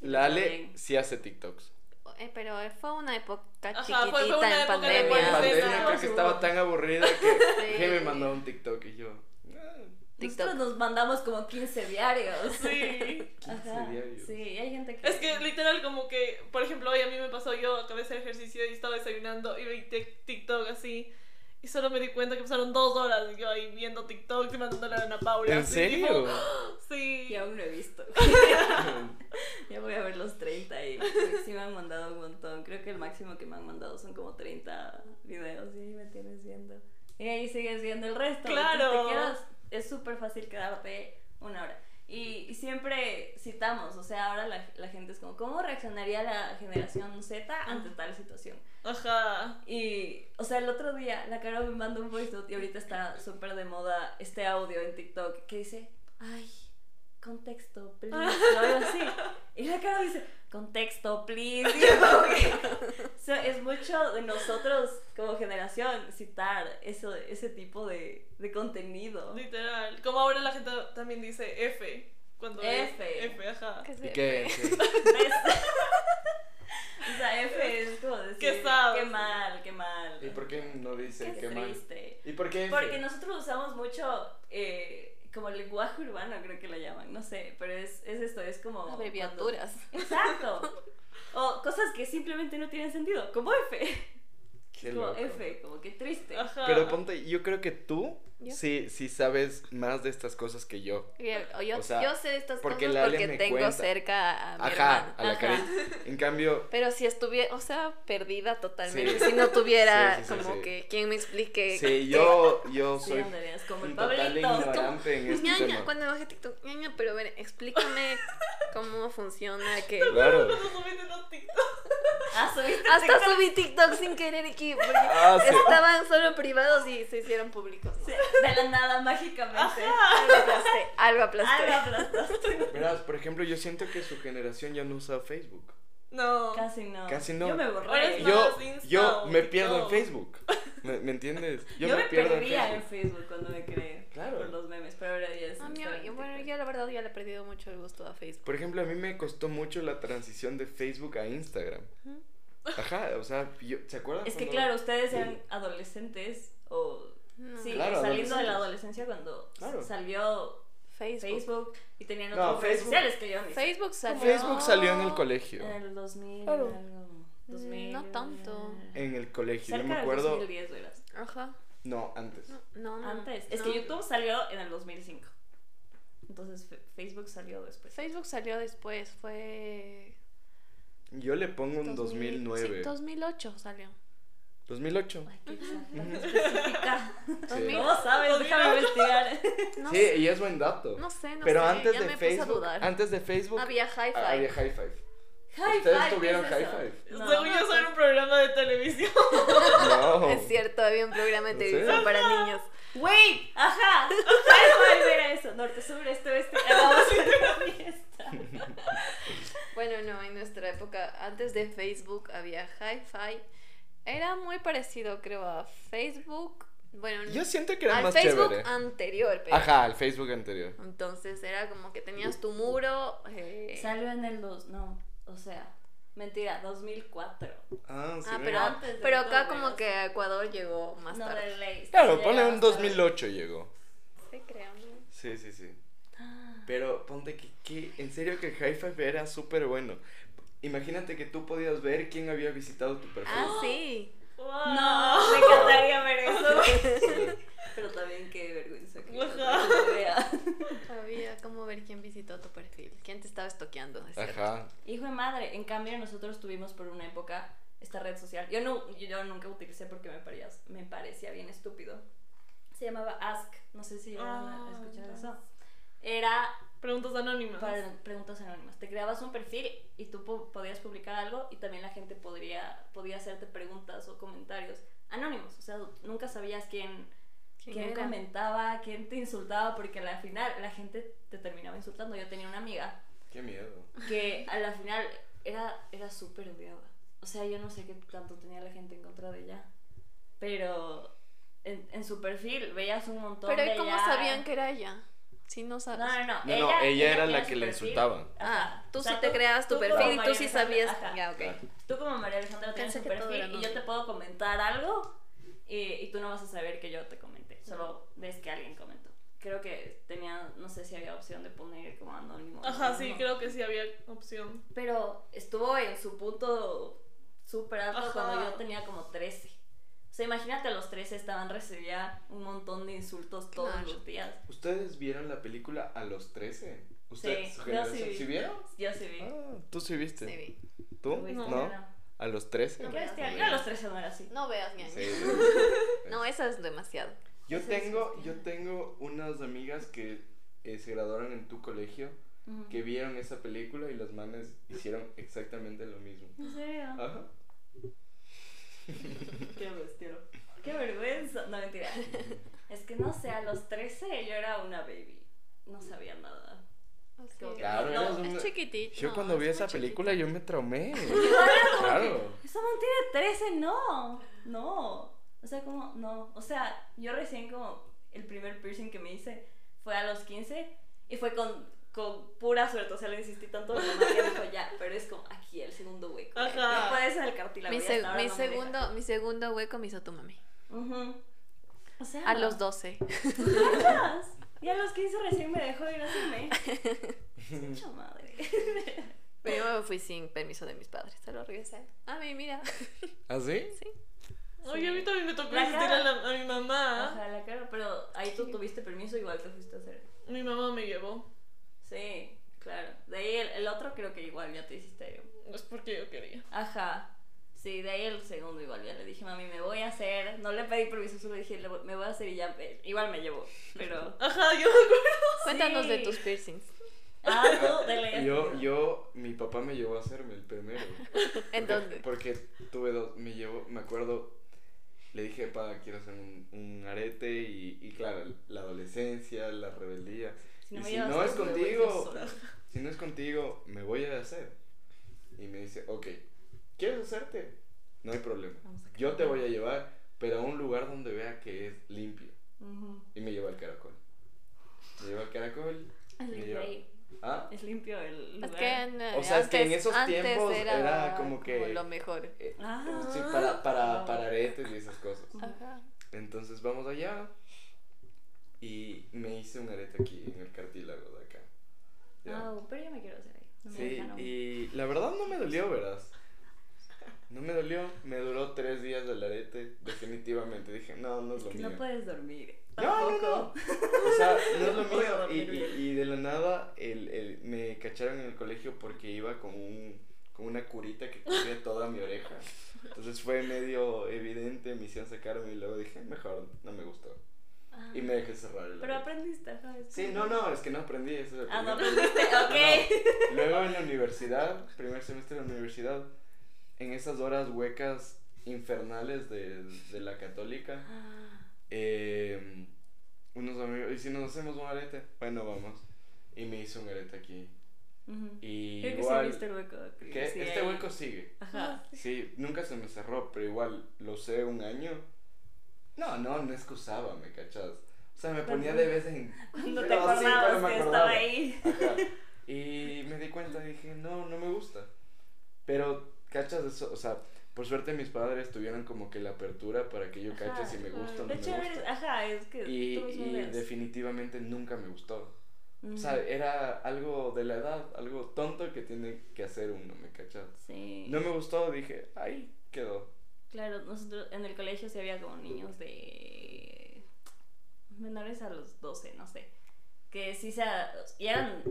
la Está Ale bien. sí hace TikToks. Eh, pero fue una época Ajá, chiquitita fue- fue una en época de pandemia. En cuarentena. pandemia creo que estaba tan aburrida que, Sí. me mandó un TikTok y yo. ah, TikTok. Nosotros nos mandamos como 15 diarios. sí. [laughs] 15 Ajá, diarios. Sí, hay gente que... Es que literal como que, por ejemplo, hoy a mí me pasó, yo acabé de hacer ejercicio y estaba desayunando y vi TikTok así. Y solo me di cuenta que pasaron dos horas y yo ahí viendo TikTok y mandándole a Ana Paula. ¿En así, serio? tipo, sí. Y aún no he visto. [laughs] ya voy a ver los 30 y sí me han mandado un montón. Creo que el máximo que me han mandado son como 30 videos y ahí me tienes viendo. Y ahí sigues viendo el resto. Claro. Entonces te quedas- es súper fácil quedarte una hora. Y, y siempre citamos, o sea, ahora la, la gente es como, ¿cómo reaccionaría la generación Z ante tal situación? Ajá. Y, o sea, el otro día la Caro me mandó un voice note y ahorita está súper de moda este audio en TikTok que dice, ay, contexto, please, [laughs] o algo así. Y la Caro dice, contexto, please. [laughs] Y yo como que, o sea, es mucho de nosotros como generación citar eso, ese tipo de, de contenido. Literal. Como ahora la gente también dice F. Cuando es F. F, ajá. ¿Qué ¿Y sé? qué? ¿Ves? o sea, F es como decir, Qué mal, qué mal. ¿Y por qué no dice Qué qué mal? triste. ¿Y por qué? Porque nosotros usamos mucho eh, como lenguaje urbano, creo que lo llaman, no sé, pero es, es esto, es como... Abreviaturas. cuando- Exacto. O cosas que simplemente no tienen sentido, como F. Qué como loco. F, como que triste. Ajá. Pero ponte, yo creo que tú ¿Yo? sí, sí sabes más de estas cosas que yo. Yo, yo, O sea, yo sé de estas porque cosas porque me tengo cuenta. cerca a mi Ajá, hermana. a la carita. En cambio, Pero si estuviera, o sea, perdida totalmente. Sí. Si no tuviera Sí, sí, sí, como sí. que quien me explique. sí, yo, yo Sí, soy andarías como el total ignorante en este ñaña, tema. cuando bajé TikTok, ñaña, pero a ver, explícame cómo funciona, que Claro. Cuando TikTok. [laughs] Ah, hasta TikTok. subí TikTok sin querer aquí, porque Ah, sí. estaban solo privados y se hicieron públicos. Sí, de la nada, mágicamente. Algo aplasté, algo aplasté. Algo aplastaste. Verás, por ejemplo, yo siento que su generación ya no usa Facebook. No. Casi no. Casi no. Yo me borré. Yo, Yo, yo me pierdo en. Facebook. ¿Me, me entiendes? [laughs] me, perdía en Facebook cuando me creé. Claro. Por los memes, pero ahora ya es. A mí, Instagram y bueno, yo la verdad ya le he perdido mucho el gusto a Facebook. Por ejemplo, a mí me costó mucho la transición de Facebook a Instagram. Ajá, o sea, yo- ¿se acuerdan? Es que claro, ustedes eran adolescentes o No. sí, Claro, saliendo de la adolescencia cuando Claro. salió Facebook. Facebook y tenían No, otras redes sociales que yo sé. Facebook salió. Facebook salió en el colegio. En el 2000, Claro. algo, 2000. No tanto. En el colegio, yo Cerca me del acuerdo. 2010 verás. Ajá. No, antes. No, no. no. Antes. Es No. que YouTube salió en el 2005. Entonces Facebook salió después. Facebook salió después, fue. Yo le pongo un 2000, 2009. Sí, 2008 salió. 2008. Ay, qué exacta, qué específica. [laughs] Sí. ¿Cómo sabes? Déjame investigar. [laughs] No Sí, sé, y es buen dato. no sé, no Pero sé, antes ya de me puse a Facebook, dudar. antes de Facebook Había Hi-Fi. ah, había High Five. High ¿Ustedes five, ¿qué tuvieron es High? Five? No. Según yo, soy un programa de televisión. No. Es cierto, había un programa de ¿En televisión para niños. Wait, ajá. High five era eso. Norte, sur, este, oeste. Vamos a una fiesta. Bueno, no, en nuestra época, antes de Facebook había Hi-Fi. Era muy parecido, creo, a Facebook. Bueno, Yo siento que era al más Facebook chévere. anterior. Pero... Ajá, al Facebook anterior. Entonces era como que tenías tu muro. eh, Salió en el 2, no, o sea, Mentira, 2004. Ah, sí. Ah, pero, Antes pero acá como que a Ecuador llegó más no, tarde. de ley. Claro, ponle un hasta 2008 llegó. Sí, creo, ¿no? Sí, sí, sí. Pero ponte que, que en serio que High Five era súper bueno. Imagínate que tú podías ver quién había visitado tu perfil. Ah, sí. Wow. No, me encantaría ver eso. [laughs] Pero también qué vergüenza que vea. Había como ver quién visitó tu perfil, quién te estaba estoqueando. es cierto. Ajá. Hijo de madre, en cambio nosotros tuvimos por una época esta red social. Yo no, yo nunca utilicé porque me parecía, me parecía bien estúpido. Se llamaba Ask, no sé si a Ah, escuchar ya. eso. Era Preguntas anónimas. para preguntas anónimas. Te creabas un perfil y tú po- podías publicar algo y también la gente podría, podía hacerte preguntas o comentarios anónimos. O sea, nunca sabías quién, ¿Quién quién comentaba, quién te insultaba, porque al final la gente te terminaba insultando. Yo tenía una amiga Qué miedo. que a la final era, era súper odiada. O sea, yo no sé qué tanto tenía la gente en contra de ella. Pero en, en su perfil veías un montón Pero de ¿y cómo ella- sabían que era ella? Si no sabes. No, no, no. No, no, ella era la que le insultaban. Ah, tú O sea, sí te creabas tu tú perfil y tú María sí sabías. ajá. Ya, ok. Tú como María Alejandra tienes tu perfil y yo te puedo comentar algo y, y tú no vas a saber que yo te comenté. Solo ves que alguien comentó. Creo que tenía, no sé si había opción de poner como anónimo. Ajá, sí, creo que sí había opción. Pero estuvo en su punto súper alto Ajá. cuando yo tenía como 13. O sea, imagínate a los 13 estaban, recibía un montón de insultos todos Claro. los días. ¿Ustedes vieron la película a los 13? ¿Ustedes, Sí, yo sí vi. vieron? Yo sí vi. Ah, tú sí viste. Sí, vi. ¿Tú? ¿No? No. ¿A los 13? No, no, Yo a los 13 no era así. No veas, ñaña. Sí. [laughs] No, eso es demasiado. Yo tengo, yo tengo unas amigas que eh, se graduaron en tu colegio que vieron esa película y los manes hicieron exactamente lo mismo. ¿En serio? Ajá. [laughs] Qué bestia. Qué vergüenza. No, mentira. Es que no sé, a los 13 yo era una baby. No sabía nada. Claro, no, eres un- Es chiquitito. Yo no, cuando vi esa película yo me traumé. [laughs] claro. Esa man tiene 13, no. No. O sea, como, no. O sea, yo recién como el primer piercing que me hice fue a los 15 y fue con, con pura suerte. O sea, le insistí tanto a mi mamá que dijo ya, pero es como aquí el segundo hueco. Ajá. No puede ser el cartílago. Mi, seg- mi no segundo, mi segundo hueco me hizo tu mami. Ujú. O sea, A los 12. ¿Sabes? Y a los 15 recién me dejó ir a hacerme. [laughs] Mucha madre. Pero yo me fui sin permiso de mis padres. Se lo regresé. A mí, mira. ¿Ah, sí? Sí. Oye, a mí también me tocó La asistir la- a mi mamá. Ajá, la cara, pero ahí tú tuviste permiso, igual te fuiste a hacer. Mi mamá me llevó. Sí, claro. De ahí el, el otro creo que igual ya te hiciste. Es porque yo quería. Ajá. Sí, de ahí el segundo igual ya le dije, mami, me voy a hacer. No le pedí permiso, solo dije, "Le voy- me voy a hacer y ya. eh, Igual me llevó, pero. [laughs] Ajá, yo me acuerdo. Cuéntanos de tus piercings. Ah, tú, dele. Yo, yo, mi papá me llevó a hacerme el primero. [laughs] ¿En Porque- dónde? Porque tuve dos, me llevó, me acuerdo, le dije, pa, quiero hacer un, un arete y, y claro, la adolescencia, la rebeldía. Si y me si no es contigo, [laughs] si no es contigo, me voy a hacer. Y me dice, ok, ¿quieres hacerte? No hay problema. Yo te voy a llevar, pero a un lugar donde vea que es limpio. Ujú. Y me llevó al caracol. Me llevó al caracol. Es me ahí. ¿Ah? Es limpio el Es lugar. que, en, eh, O sea, es que en antes- esos antes tiempos era como que- lo mejor. Eh, Ah. sí, para, para, para aretes y esas cosas. Ajá. Entonces vamos allá y me hice un arete aquí en el cartílago de acá. Ya. Ah, pero yo me quiero hacer ahí. No me sí, no. y la verdad no me dolió, verás. No me dolió, me duró tres días el arete, definitivamente. Dije, no, no es, Es lo que mío. no puedes dormir. No, no, no. Tampoco. O sea, no es lo [laughs] No mío. Y, y- y de la nada el, el- me cacharon en el colegio porque iba con, un, con una curita que cubría toda mi oreja. Entonces fue medio evidente, me hicieron sacarme y luego dije, mejor, no me gustó. Ah. Y me dejé cerrar el Pero aprendiste, ajá. es Sí, no, no, es que no aprendí. Eso es Ah, no aprendiste, [laughs] ok. No. Luego en la universidad, primer semestre de la universidad, en esas horas huecas infernales de, de la católica, Ah, eh, unos amigos, ¿y si nos hacemos un arete? Bueno, vamos. Y me hice un arete aquí. ujú. Y Creo que igual, sí viste el hueco. que que sí, este hueco sigue. Ajá. Sí, nunca se me cerró, pero igual lo usé un año. No, no, no es que usaba, ¿me cachas? O sea, me ponía de vez en... Cuando te pero sí, acordabas cuando me que estaba ahí. Ajá. Y me di cuenta y dije, no, no me gusta. Pero, ¿cachas eso? O sea, por suerte mis padres tuvieron como que la apertura para que yo cache si me gusta o no De me eres- gusta. ajá, es que Y, tú mismo y eres. definitivamente nunca me gustó. O sea, era algo de la edad, algo tonto que tiene que hacer uno, ¿me cachas? Sí. No me gustó, dije, ahí quedó. Claro, nosotros en el colegio sí había como niños de menores a los 12, no sé, que sí se y eran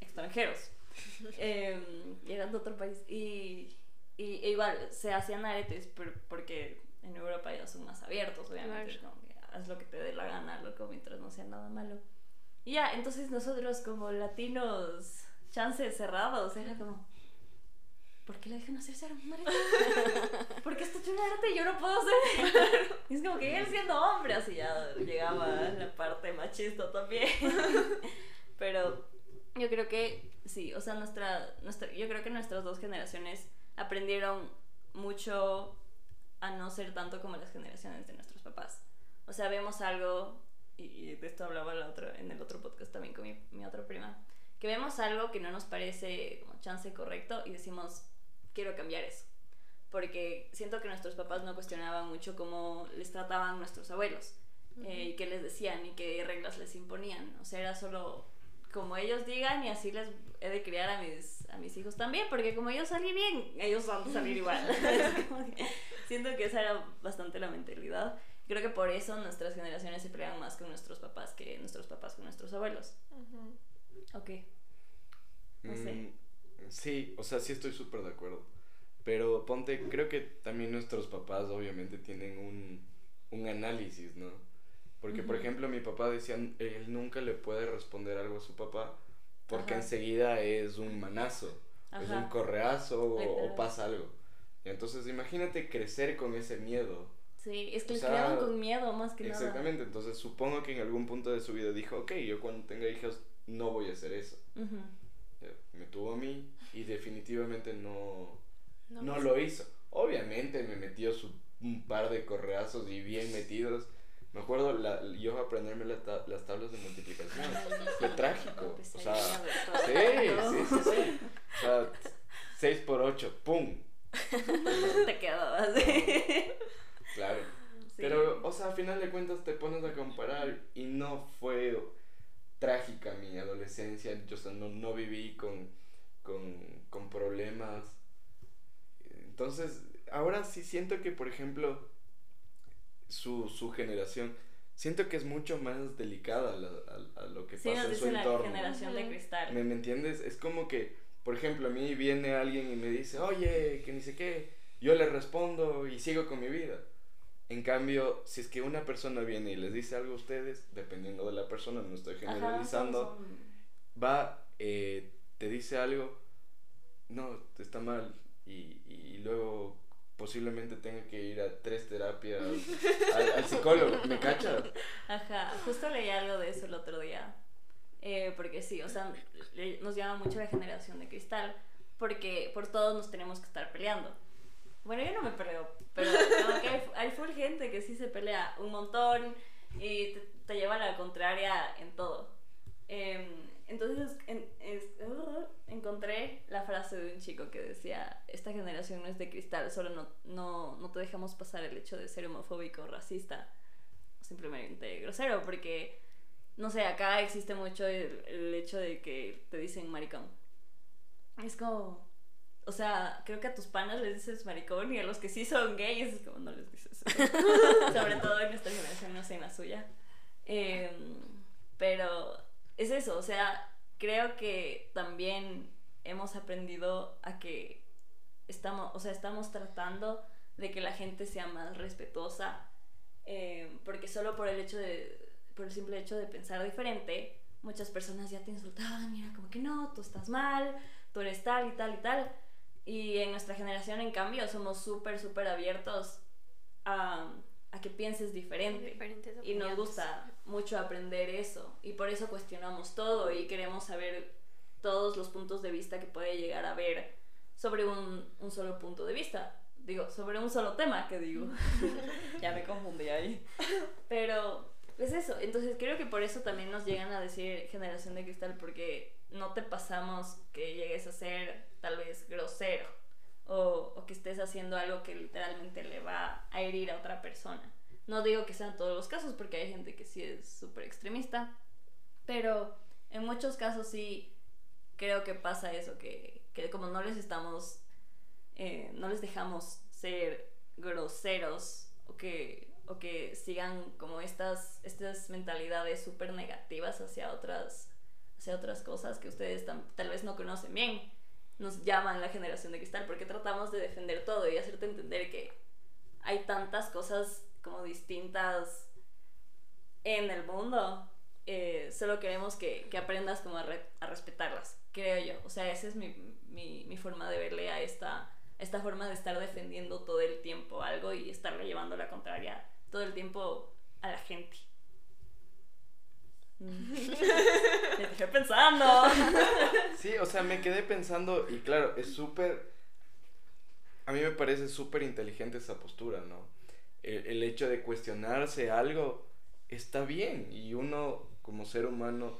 extranjeros, [laughs] eh, y eran de otro país y, y e igual se hacían aretes por- porque en Europa ya son más abiertos, obviamente, Claro. como que haz lo que te dé la gana, loco, mientras no sea nada malo. Y ya, entonces nosotros como latinos, chances cerrados, era como, ¿por qué le dejan hacerse un arete? [laughs] Porque esto es un arete y yo no puedo hacer. Y [laughs] es como que él siendo hombre, así ya llegaba la parte machista también. [laughs] Pero yo creo que sí, o sea, nuestra, nuestra, yo creo que nuestras dos generaciones aprendieron mucho a no ser tanto como las generaciones de nuestros papás. O sea, vemos algo, y de esto hablaba la otra, en el otro podcast también con mi, mi otra prima, que vemos algo que no nos parece como chance correcto y decimos, quiero cambiar eso. Porque siento que nuestros papás no cuestionaban mucho cómo les trataban nuestros abuelos eh, y qué les decían y qué reglas les imponían. O sea, era solo como ellos digan y así les he de criar a mis, a mis hijos también, porque como yo salí bien, ellos van a salir igual. [laughs] [laughs] Que siento que esa era bastante la mentalidad. Creo que por eso nuestras generaciones se pelean más con nuestros papás que nuestros papás con nuestros abuelos. Ujú. Ok. No sé. Mm, sí, o sea, sí estoy súper de acuerdo. Pero ponte, creo que también nuestros papás obviamente tienen un, un análisis, ¿no? Porque, por ejemplo, mi papá decía, él nunca le puede responder algo a su papá porque Ajá. enseguida es un manazo, es un correazo o, pasa algo. Y entonces imagínate crecer con ese miedo. Sí, es que les sea, criaban con miedo más que nada. Exactamente, entonces supongo que en algún punto de su vida dijo, ok, yo cuando tenga hijos no voy a hacer eso. Me tuvo a mí y definitivamente no, No, no lo hizo. Obviamente me metió su, un par de correazos y bien metidos. Me acuerdo la, yo aprenderme la ta- las tablas de multiplicación. Fue trágico. O sea, sí, sí, sí, sí. O sea, 6 por 8, ¡pum! [laughs] Te quedabas. Claro. Sí. Pero, o sea, al final de cuentas te pones a comparar y no fue trágica mi adolescencia. Yo o sea, no, no viví con, con, con problemas. Entonces, ahora sí siento que, por ejemplo, su, su generación, siento que es mucho más delicada a, la- a- a lo que Sí, pasa nos en su dicen la entorno. generación de cristal. ¿Me, me entiendes? Es como que, por ejemplo, a mí viene alguien y me dice, oye, que ni sé qué, yo le respondo y sigo con mi vida. En cambio, si es que una persona viene y les dice algo a ustedes, dependiendo de la persona, no estoy Ajá, generalizando, son- son- va, eh, te dice algo, no, está mal, y, y luego posiblemente tenga que ir a tres terapias al, al psicólogo, ¿me cachas? Ajá, justo leí algo de eso el otro día. Eh, porque sí, o sea, nos llama mucho la generación de cristal. Porque por todos nos tenemos que estar peleando. Bueno, yo no me peleo, pero como que hay, hay full gente que sí se pelea un montón y te, te lleva a la contraria en todo. Em, entonces en- es- encontré la frase de un chico que decía, esta generación no es de cristal, solo no, no, no te dejamos pasar el hecho de ser homofóbico o racista simplemente grosero, porque, no sé, acá existe mucho el, el hecho de que te dicen maricón. Es como, o sea, creo que a tus panas les dices maricón y a los que sí son gays es como no les dices. [laughs] Sobre todo en nuestra generación, no sé, en la suya. Em, pero es eso, o sea, creo que también hemos aprendido a que estamos, o sea, estamos tratando de que la gente sea más respetuosa eh, porque solo por el hecho de por el simple hecho de pensar diferente muchas personas ya te insultaban y era como que no tú estás mal tú eres tal y tal y tal. Y en nuestra generación en cambio somos súper súper abiertos a, a que pienses diferente y nos gusta mucho aprender eso y por eso cuestionamos todo y queremos saber todos los puntos de vista que puede llegar a haber sobre un, un solo punto de vista. Digo, sobre un solo tema, que digo. [laughs] [laughs] ya me confundí ahí. Pero es eso. Entonces creo que por eso también nos llegan a decir generación de cristal, porque no te pasamos que llegues a ser tal vez grosero. O, o que estés haciendo algo que literalmente le va a herir a otra persona. No digo que sean todos los casos porque hay gente que sí es súper extremista, pero en muchos casos sí creo que pasa eso, que, que como no les estamos, eh, no les dejamos ser groseros o que, o que sigan como estas, estas mentalidades súper negativas hacia otras, hacia otras cosas que ustedes tal vez no conocen bien, nos llaman la generación de cristal porque tratamos de defender todo y hacerte entender que hay tantas cosas como distintas en el mundo. eh, solo queremos que, que aprendas como a, a respetarlas, creo yo. O sea, esa es mi, mi, mi forma de verle a esta, esta forma de estar defendiendo todo el tiempo algo y estarle llevando la contraria todo el tiempo a la gente. Mm. [laughs] Me dejé pensando. Sí, o sea, me quedé pensando y claro, es súper... A mí me parece súper inteligente esa postura, ¿no? El, el hecho de cuestionarse algo está bien y uno como ser humano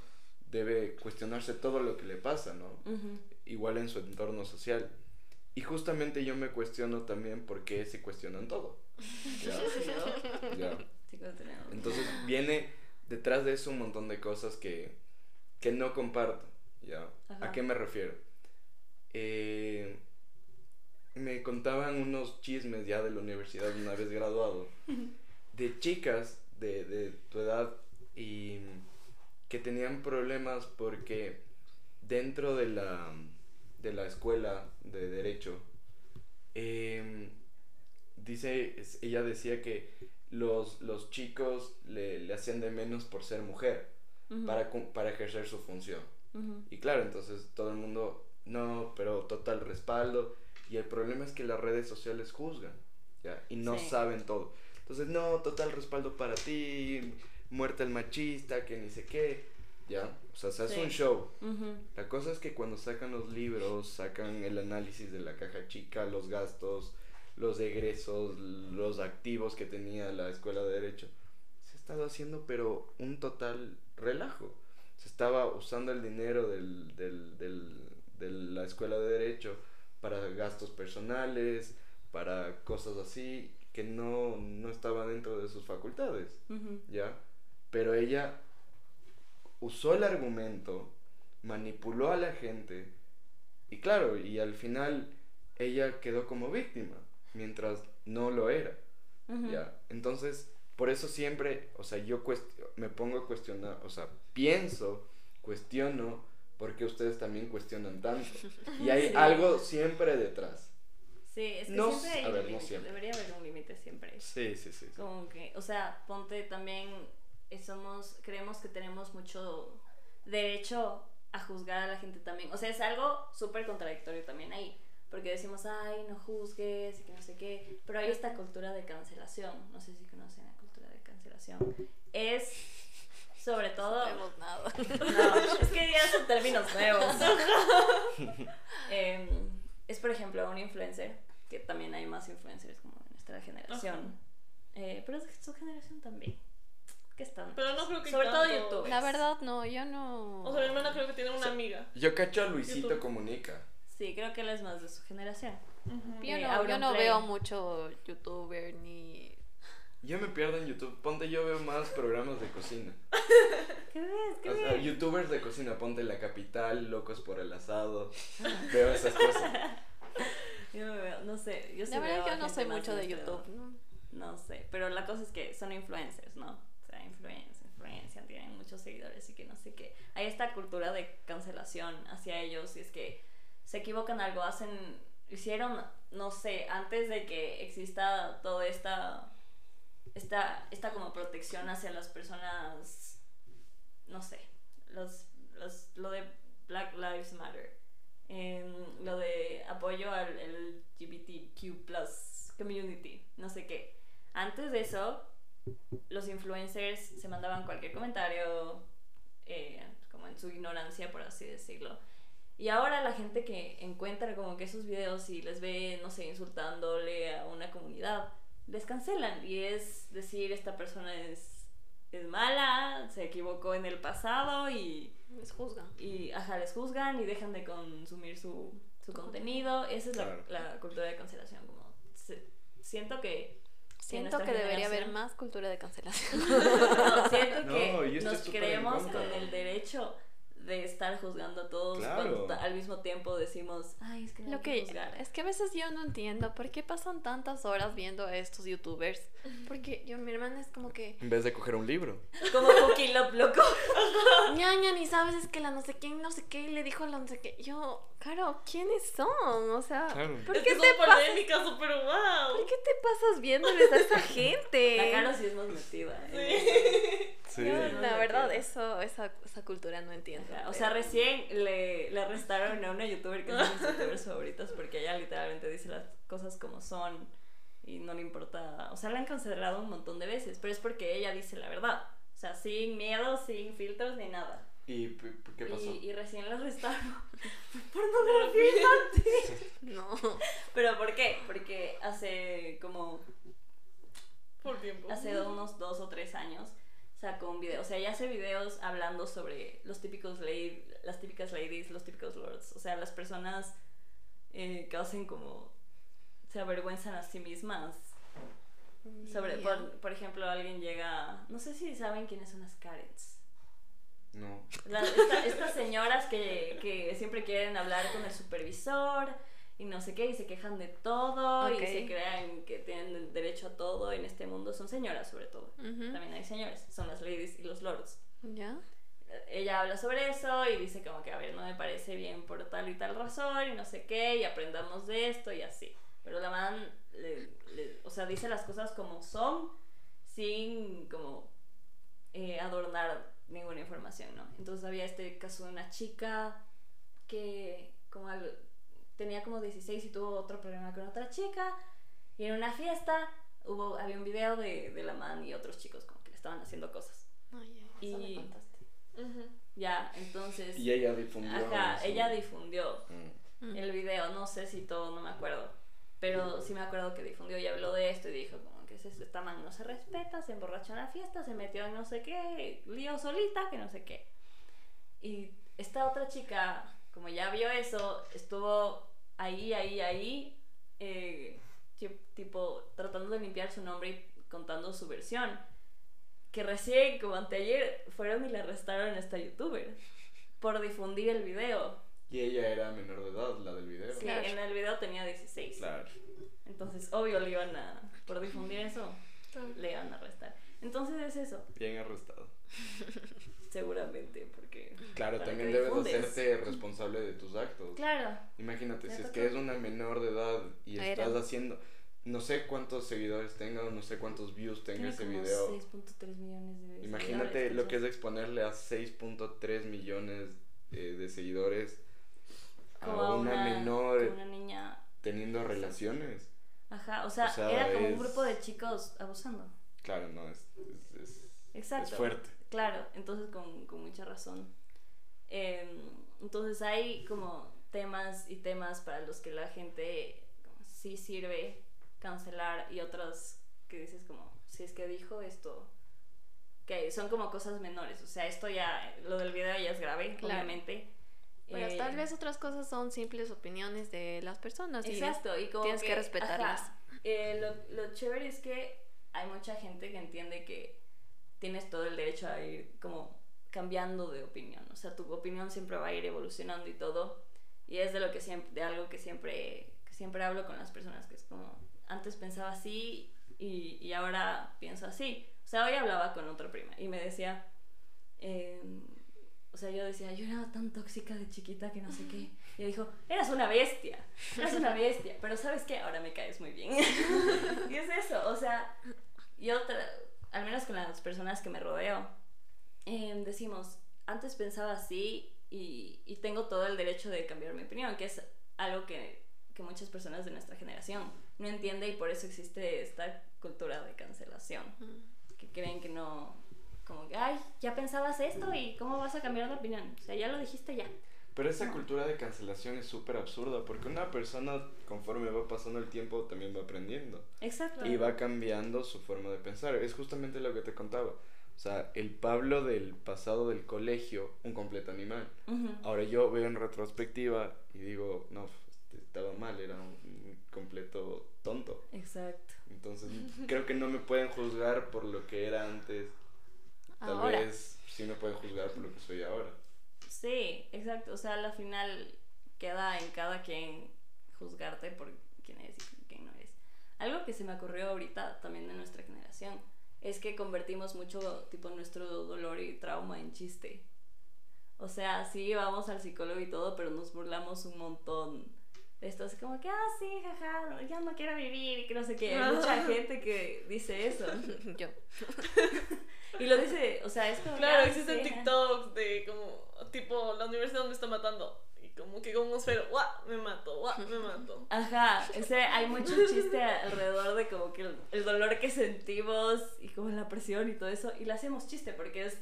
debe cuestionarse todo lo que le pasa, ¿no? Ujú. Igual en su entorno social. Y justamente yo me cuestiono también por qué se cuestionan todo. [laughs] ¿ya? Ya. Entonces viene detrás de eso un montón de cosas que, que no comparto. ¿ya? Ajá. ¿A qué me refiero? Eh, me contaban unos chismes ya de la universidad una vez graduado [laughs] de chicas de, de tu edad y que tenían problemas porque dentro de la, de la escuela de derecho em, dice ella decía que los, los chicos le, le hacían de menos por ser mujer para, cum- para ejercer su función y claro, entonces todo el mundo, no, pero total respaldo. Y el problema es que las redes sociales juzgan, ¿ya? Y no Sí. saben todo. Entonces, no, total respaldo para ti, muerte el machista, que ni sé qué, ¿ya? O sea, se hace Sí. un show. La cosa es que cuando sacan los libros, sacan el análisis de la caja chica, los gastos, los egresos, los activos que tenía la escuela de derecho, se ha estado haciendo pero un total relajo. Se estaba usando el dinero del, del, del- de la escuela de derecho para gastos personales, para cosas así que no, no estaban dentro de sus facultades. ¿ya? Pero ella usó el argumento, manipuló a la gente y claro, y al final ella quedó como víctima, mientras no lo era. ¿ya? Entonces, por eso siempre, o sea, yo me pongo a cuestionar, o sea, pienso, cuestiono, porque ustedes también cuestionan tanto. [laughs] Y hay Sí. algo siempre detrás. Sí, es que No siempre s- hay a un ver, no límite, siempre. debería haber un límite siempre. Sí, sí, sí. sí. Como que, o sea, ponte también, eh, somos, creemos que tenemos mucho derecho a juzgar a la gente también. O sea, es algo súper contradictorio también ahí. Porque decimos, ay, no juzgues y que no sé qué. Pero hay esta cultura de cancelación. No sé si conocen la cultura de cancelación. Es, sobre todo... No nada. [laughs] No, es que ya son términos nuevos. [laughs] Em, es, por ejemplo, un influencer, que también hay más influencers como de nuestra generación. Eh, pero es de su generación también. Que están. Pero no creo que Sobre todo tanto. YouTube. La verdad, no, yo no. O sea, mi hermana creo que tiene una O sea, amiga. Yo cacho a Luisito YouTube. Comunica. Sí, creo que él es más de su generación. Ujú. Yo no, yo Auronplay. no veo mucho youtuber ni. Yo me pierdo en YouTube. Ponte, yo veo más programas de cocina. [laughs] ¿Qué ves? ¿Qué O sea, ves? youtubers de cocina, ponte La Capital, Locos por el Asado. [laughs] Veo esas cosas. Yo me veo, no sé. Yo sí La verdad, veo yo no soy mucho de este YouTube. ¿no? No sé, pero la cosa es que son influencers, ¿no? O sea, influencian, influencian, tienen muchos seguidores y que no sé qué. Hay esta cultura de cancelación hacia ellos y es que se equivocan algo, hacen, hicieron, no sé, antes de que exista toda esta, esta, esta como protección hacia las personas, no sé, los, los, lo de Black Lives Matter, em, lo de apoyo al LGBTQ plus community, no sé qué. Antes de eso, los influencers se mandaban cualquier comentario, eh, como en su ignorancia, por así decirlo. Y ahora la gente que encuentra como que esos videos y les ve, no sé, insultándole a una comunidad, les cancelan. Y es decir, esta persona es, es mala, se equivocó en el pasado y Les juzgan. y ajá, les juzgan y dejan de consumir su, su contenido. Esa es la, Claro. la cultura de cancelación. Como se- siento que Siento que debería haber más cultura de cancelación. [laughs] no, siento [laughs] No, que nos creemos con el derecho de estar juzgando a todos Claro. cuando al mismo tiempo decimos, ay, es que no Lo hay que que juzgar. es que a veces yo no entiendo por qué pasan tantas horas viendo a estos youtubers. [laughs] Porque yo, mi hermana es como que, En vez de coger un libro. Como Cookie Love, loco. [laughs] ñaña, ni sabes, es que la no sé quién, no sé qué, y le dijo a la no sé qué. Yo, Caro, ¿quiénes son? O sea, Claro. ¿por Es qué que te pasas? polémicas, súper wow. ¿Por qué te pasas viéndoles a esa gente? [laughs] La Caro sí es más metida. en Sí. no la verdad, eso, esa, esa cultura no entiendo. Ajá, O sea, recién le, le arrestaron a una youtuber que es de mis youtubers favoritas porque ella literalmente dice las cosas como son y no le importa. O sea, la han cancelado un montón de veces, pero es porque ella dice la verdad. O sea, sin miedo, sin filtros ni nada. ¿Y qué pasó? Y, y recién la arrestaron [laughs] por pornografía. [laughs] No. ¿Pero por qué? Porque hace como Por tiempo. hace unos dos o tres años sacó un video. O sea, ella hace videos hablando sobre los típicos lady, las típicas ladies, los típicos lords. O sea, las personas eh, que hacen como se avergüenzan a sí mismas. Sobre, por, por ejemplo, alguien llega. No sé si saben quiénes son las Karens. No. La- esta- estas señoras que, que siempre quieren hablar con el supervisor y no sé qué, y se quejan de todo Ok. y se crean que tienen el derecho a todo en este mundo. Son señoras, sobre todo. Ujú. También hay señores, son las ladies y los lords. ¿Ya? Ella habla sobre eso y dice como que, a ver, no me parece bien por tal y tal razón y no sé qué, y aprendamos de esto y así. Pero la man, le- le- o sea, dice las cosas como son, sin como eh, adornar ninguna información, ¿no? Entonces había este caso de una chica que como al- tenía como 16 y tuvo otro problema con otra chica y en una fiesta hubo, había un video de, de la man y otros chicos como que le estaban haciendo cosas. Eso me Y-. Ya, entonces... Y ella difundió. Ajá, eso. ella difundió Mm. Mm. el video, no sé si todo, no me acuerdo. Pero sí me acuerdo que difundió y habló de esto y dijo como que es esto, esta man no se respeta, se emborrachó en la fiesta, se metió en no sé qué, lío solita, que no sé qué. Y esta otra chica, como ya vio eso, estuvo ahí, ahí, ahí, eh, ti- tipo tratando de limpiar su nombre y contando su versión. Que recién, como anteayer, fueron y le arrestaron a esta youtuber por difundir el video. Y ella era menor de edad, la del video. Sí, Claro. en el video tenía 16. Claro. Entonces, obvio, le iban a. Por difundir eso, le iban a arrestar. Entonces es eso, Bien arrestado. [laughs] seguramente, porque. Claro, también debes hacerte responsable de tus actos. Claro, Imagínate, si es que es una menor de edad y Era. estás haciendo. No sé cuántos seguidores tenga o no sé cuántos views tenga tiene ese como video. 6.3 millones de Imagínate seguidores, lo que es exponerle a 6.3 millones eh, de seguidores a como una, menor como una niña. teniendo relaciones. Ajá, o sea, O sea, era como un grupo de chicos abusando. Claro, no, es, es, es- Exacto. es fuerte. Claro, entonces con, con mucha razón. Eh, entonces hay como temas y temas para los que la gente como, sí sirve cancelar y otras que dices como, si es que dijo esto, que son como cosas menores, o sea, esto ya, lo del video ya es grave, Claro. Pero Eh, tal vez otras cosas son simples opiniones de las personas. y Exacto, y como tienes que respetarlas. eh, lo, lo chévere es que hay mucha gente que entiende que tienes todo el derecho a ir como cambiando de opinión. O sea, tu opinión siempre va a ir evolucionando y todo. Y es de lo que siempre, de algo que siempre, que siempre hablo con las personas, que es como, antes pensaba así y, y ahora pienso así. O sea, hoy hablaba con otra prima y me decía, eh, o sea, yo decía, yo era tan tóxica de chiquita que no sé qué. Y dijo, eras una bestia, eras una bestia. Pero ¿sabes qué? Ahora me caes muy bien. [laughs] y es eso, o sea, yo, al menos con las personas que me rodeo, em, decimos, antes pensaba así y, y tengo todo el derecho de cambiar mi opinión, que es algo que, que muchas personas de nuestra generación no entiende y por eso existe esta cultura de cancelación, que creen que no, como que, ay, ya pensabas esto y cómo vas a cambiar de opinión, o sea, ya lo dijiste ya. Pero esa cultura de cancelación es súper absurda porque una persona conforme va pasando el tiempo también va aprendiendo Exacto. y va cambiando su forma de pensar. Es justamente lo que te contaba. O sea, el Pablo del pasado del colegio, un completo animal. Ahora yo veo en retrospectiva y digo, no, este, estaba mal, era un, un completo tonto. Exacto. Entonces creo que no me pueden juzgar por lo que era antes. Tal Ahora. vez sí me pueden juzgar por lo que soy ahora. Sí, exacto. O sea, al final queda en cada quien juzgarte por quién eres y quién no eres. Algo que se me ocurrió ahorita también de nuestra generación es que convertimos mucho tipo nuestro dolor y trauma en chiste. O sea, sí vamos al psicólogo y todo, pero nos burlamos un montón de esto. Así como que, ah, sí, jaja, ya no quiero vivir y que no sé qué. Hay mucha [laughs] gente que dice eso. [laughs] Yo. [laughs] Y lo dice, o sea, es como. Claro, existen. TikToks de como, tipo, la universidad me está matando. Y como que con un esfero, ¡guau! Me mato, ¡guau! Me [laughs] mato. Ajá, ese, hay mucho chiste alrededor de como que el, el dolor que sentimos y como la presión y todo eso, y le hacemos chiste porque es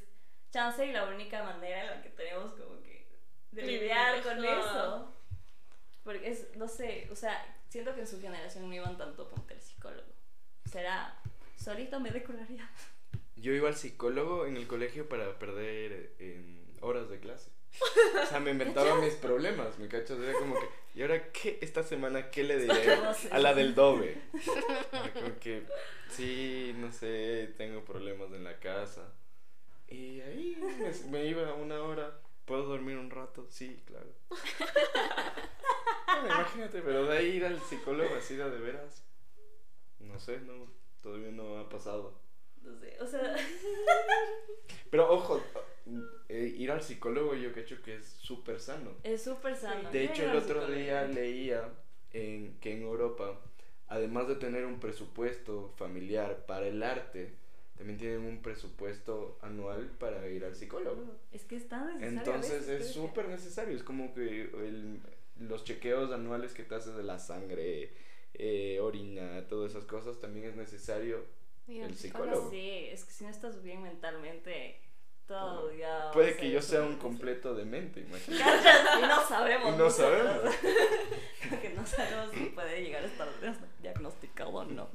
chance y la única manera en la que tenemos como que de lidiar con eso. Porque es, no sé, o sea, siento que en su generación no iban tanto con el psicólogo. Será, solito me decoraría. Yo iba al psicólogo en el colegio para perder en horas de clase. O sea, me inventaba mis problemas, ¿me cachas? Era como que, ¿y ahora qué? Esta semana, ¿qué le diré a la del dobe? Era Como que, sí, no sé, tengo problemas en la casa. Y ahí me, me iba una hora. ¿Puedo dormir un rato? Sí, claro. Bueno, imagínate, pero de ahí ir al psicólogo así de veras. No sé, no, todavía no ha pasado. No sé, o sea, [laughs] Pero ojo, eh, ir al psicólogo yo cacho que es súper sano. es súper sano. De hecho, el otro día leía en, que en Europa, además de tener un presupuesto familiar para el arte, también tienen un presupuesto anual para ir al psicólogo. Es que es tan necesario. Entonces es que- súper necesario. Es como que el- los chequeos anuales que te haces de la sangre, eh, orina, todas esas cosas, también es necesario. Y El psicólogo. Sí, es que si no estás bien mentalmente, todo ya. va Puede que yo sea un completo demente, imagínate. Y no sabemos. Y no sabemos. [laughs] que no sabemos si puede llegar a estar diagnosticado o no.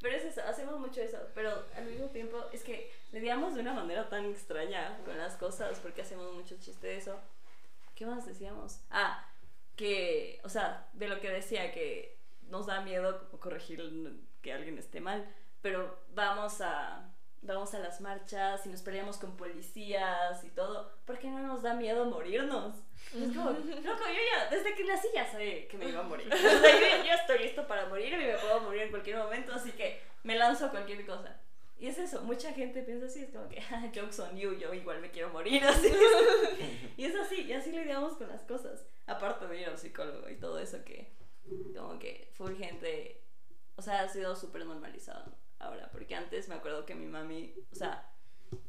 Pero es eso, hacemos mucho eso. Pero al mismo tiempo es que lidiamos de una manera tan extraña con las cosas porque hacemos mucho chiste de eso. ¿Qué más decíamos? Ah, que, o sea, de lo que decía, que nos da miedo corregir que alguien esté mal, pero vamos a, vamos a las marchas y nos peleamos con policías y todo, porque no nos da miedo morirnos. Es como, [laughs] loco, yo ya, desde que nací ya sé que me iba a morir. [laughs] O sea, yo, ya- estoy listo para morir y me puedo morir en cualquier momento, así que me lanzo a cualquier cosa. Y es eso, mucha gente piensa así, es como que, "Ah, jokes on you, yo igual me quiero morir, [laughs] así. y es así, y así lidiamos con las cosas. Aparte de ir al psicólogo y todo eso que, como que full gente, o sea, ha sido súper normalizado ahora, porque antes me acuerdo que mi mami, o sea,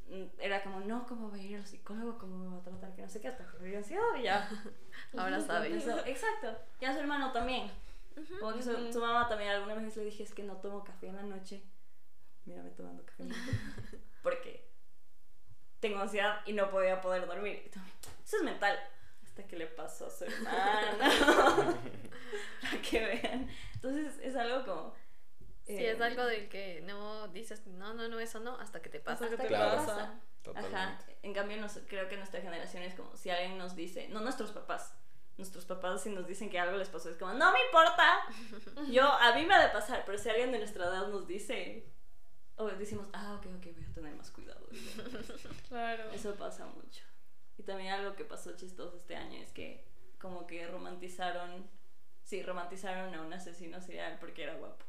mm, era como, no, ¿cómo voy a ir al psicólogo? ¿Cómo me va a tratar? Que no sé qué, hasta que ansiado y ya. [laughs] Ahora sabe. Empezó- Exacto, ya su hermano también. Como que su, su mamá también alguna vez le dije, es que no tomo café en la noche. Mírame tomando café en la noche. [laughs] Porque tengo ansiedad y no podía poder dormir. Y Eso es mental. Hasta que le pasó a su hermano. [laughs] Para que vean. Entonces es algo como... Sí, eh, es algo del que no dices, no, no, no, eso no, hasta que te pasa. Hasta que te Claro. pasa. Ajá. En cambio, nos- creo que nuestra generación es como si alguien nos dice, no nuestros papás, nuestros papás si nos dicen que algo les pasó, es como, no me importa, [laughs] yo, a mí me ha de pasar, pero si alguien de nuestra edad nos dice, o decimos, ah, ok, ok, voy a tener más cuidado. [laughs] Claro. Eso pasa mucho. Y también algo que pasó chistoso este año es que como que romantizaron, sí, romantizaron a un asesino serial porque era guapo.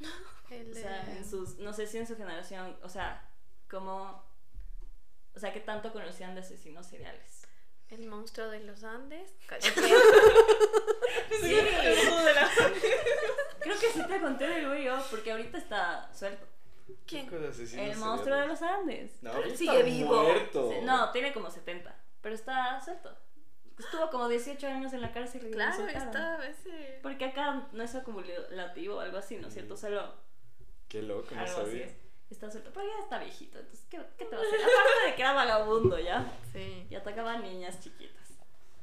[laughs] El, O sea, en sus, no sé si en su generación, o sea, como, o sea, que tanto conocían de asesinos seriales. el monstruo de los Andes. [laughs] Sí, [laughs] creo que sí te conté de Luis yo, porque ahorita está suelto. ¿Quién? ¿Qué El monstruo de los Andes. No, sigue está vivo. muerto. No, tiene como 70, pero está suelto. Estuvo como 18 años en la cárcel y Claro, está ese. Porque acá no es acumulativo o algo así, ¿no es cierto? Solo Qué loco, no sabía. es. Está suelto, pero ya está viejito, entonces, ¿qué, qué te va a hacer? Aparte de que era vagabundo, ¿ya? Sí. Y atacaba a niñas chiquitas.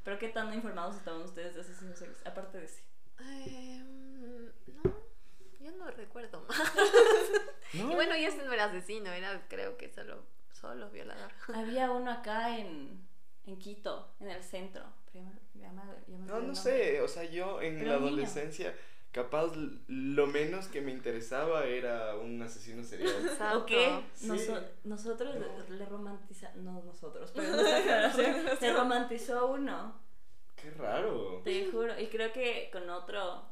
Pero ¿qué tan informados estaban ustedes de asesinos seriales? Aparte de sí. Eh, mm, no, yo no recuerdo más. [laughs] No. Y bueno, y ese no era asesino, era creo que solo Solo violador. Había uno acá en, en Quito, en el centro. pero ya me- ya me- ya me No, no sé, o sea, yo en Pero la niño. adolescencia, capaz lo menos que me interesaba era un asesino serial. [laughs] ¿O qué? Sí. Noso- nosotros le, No. le romantiza... No, nosotros, pero [laughs] se romantizó uno. Qué raro. Te juro. Y creo que con otro...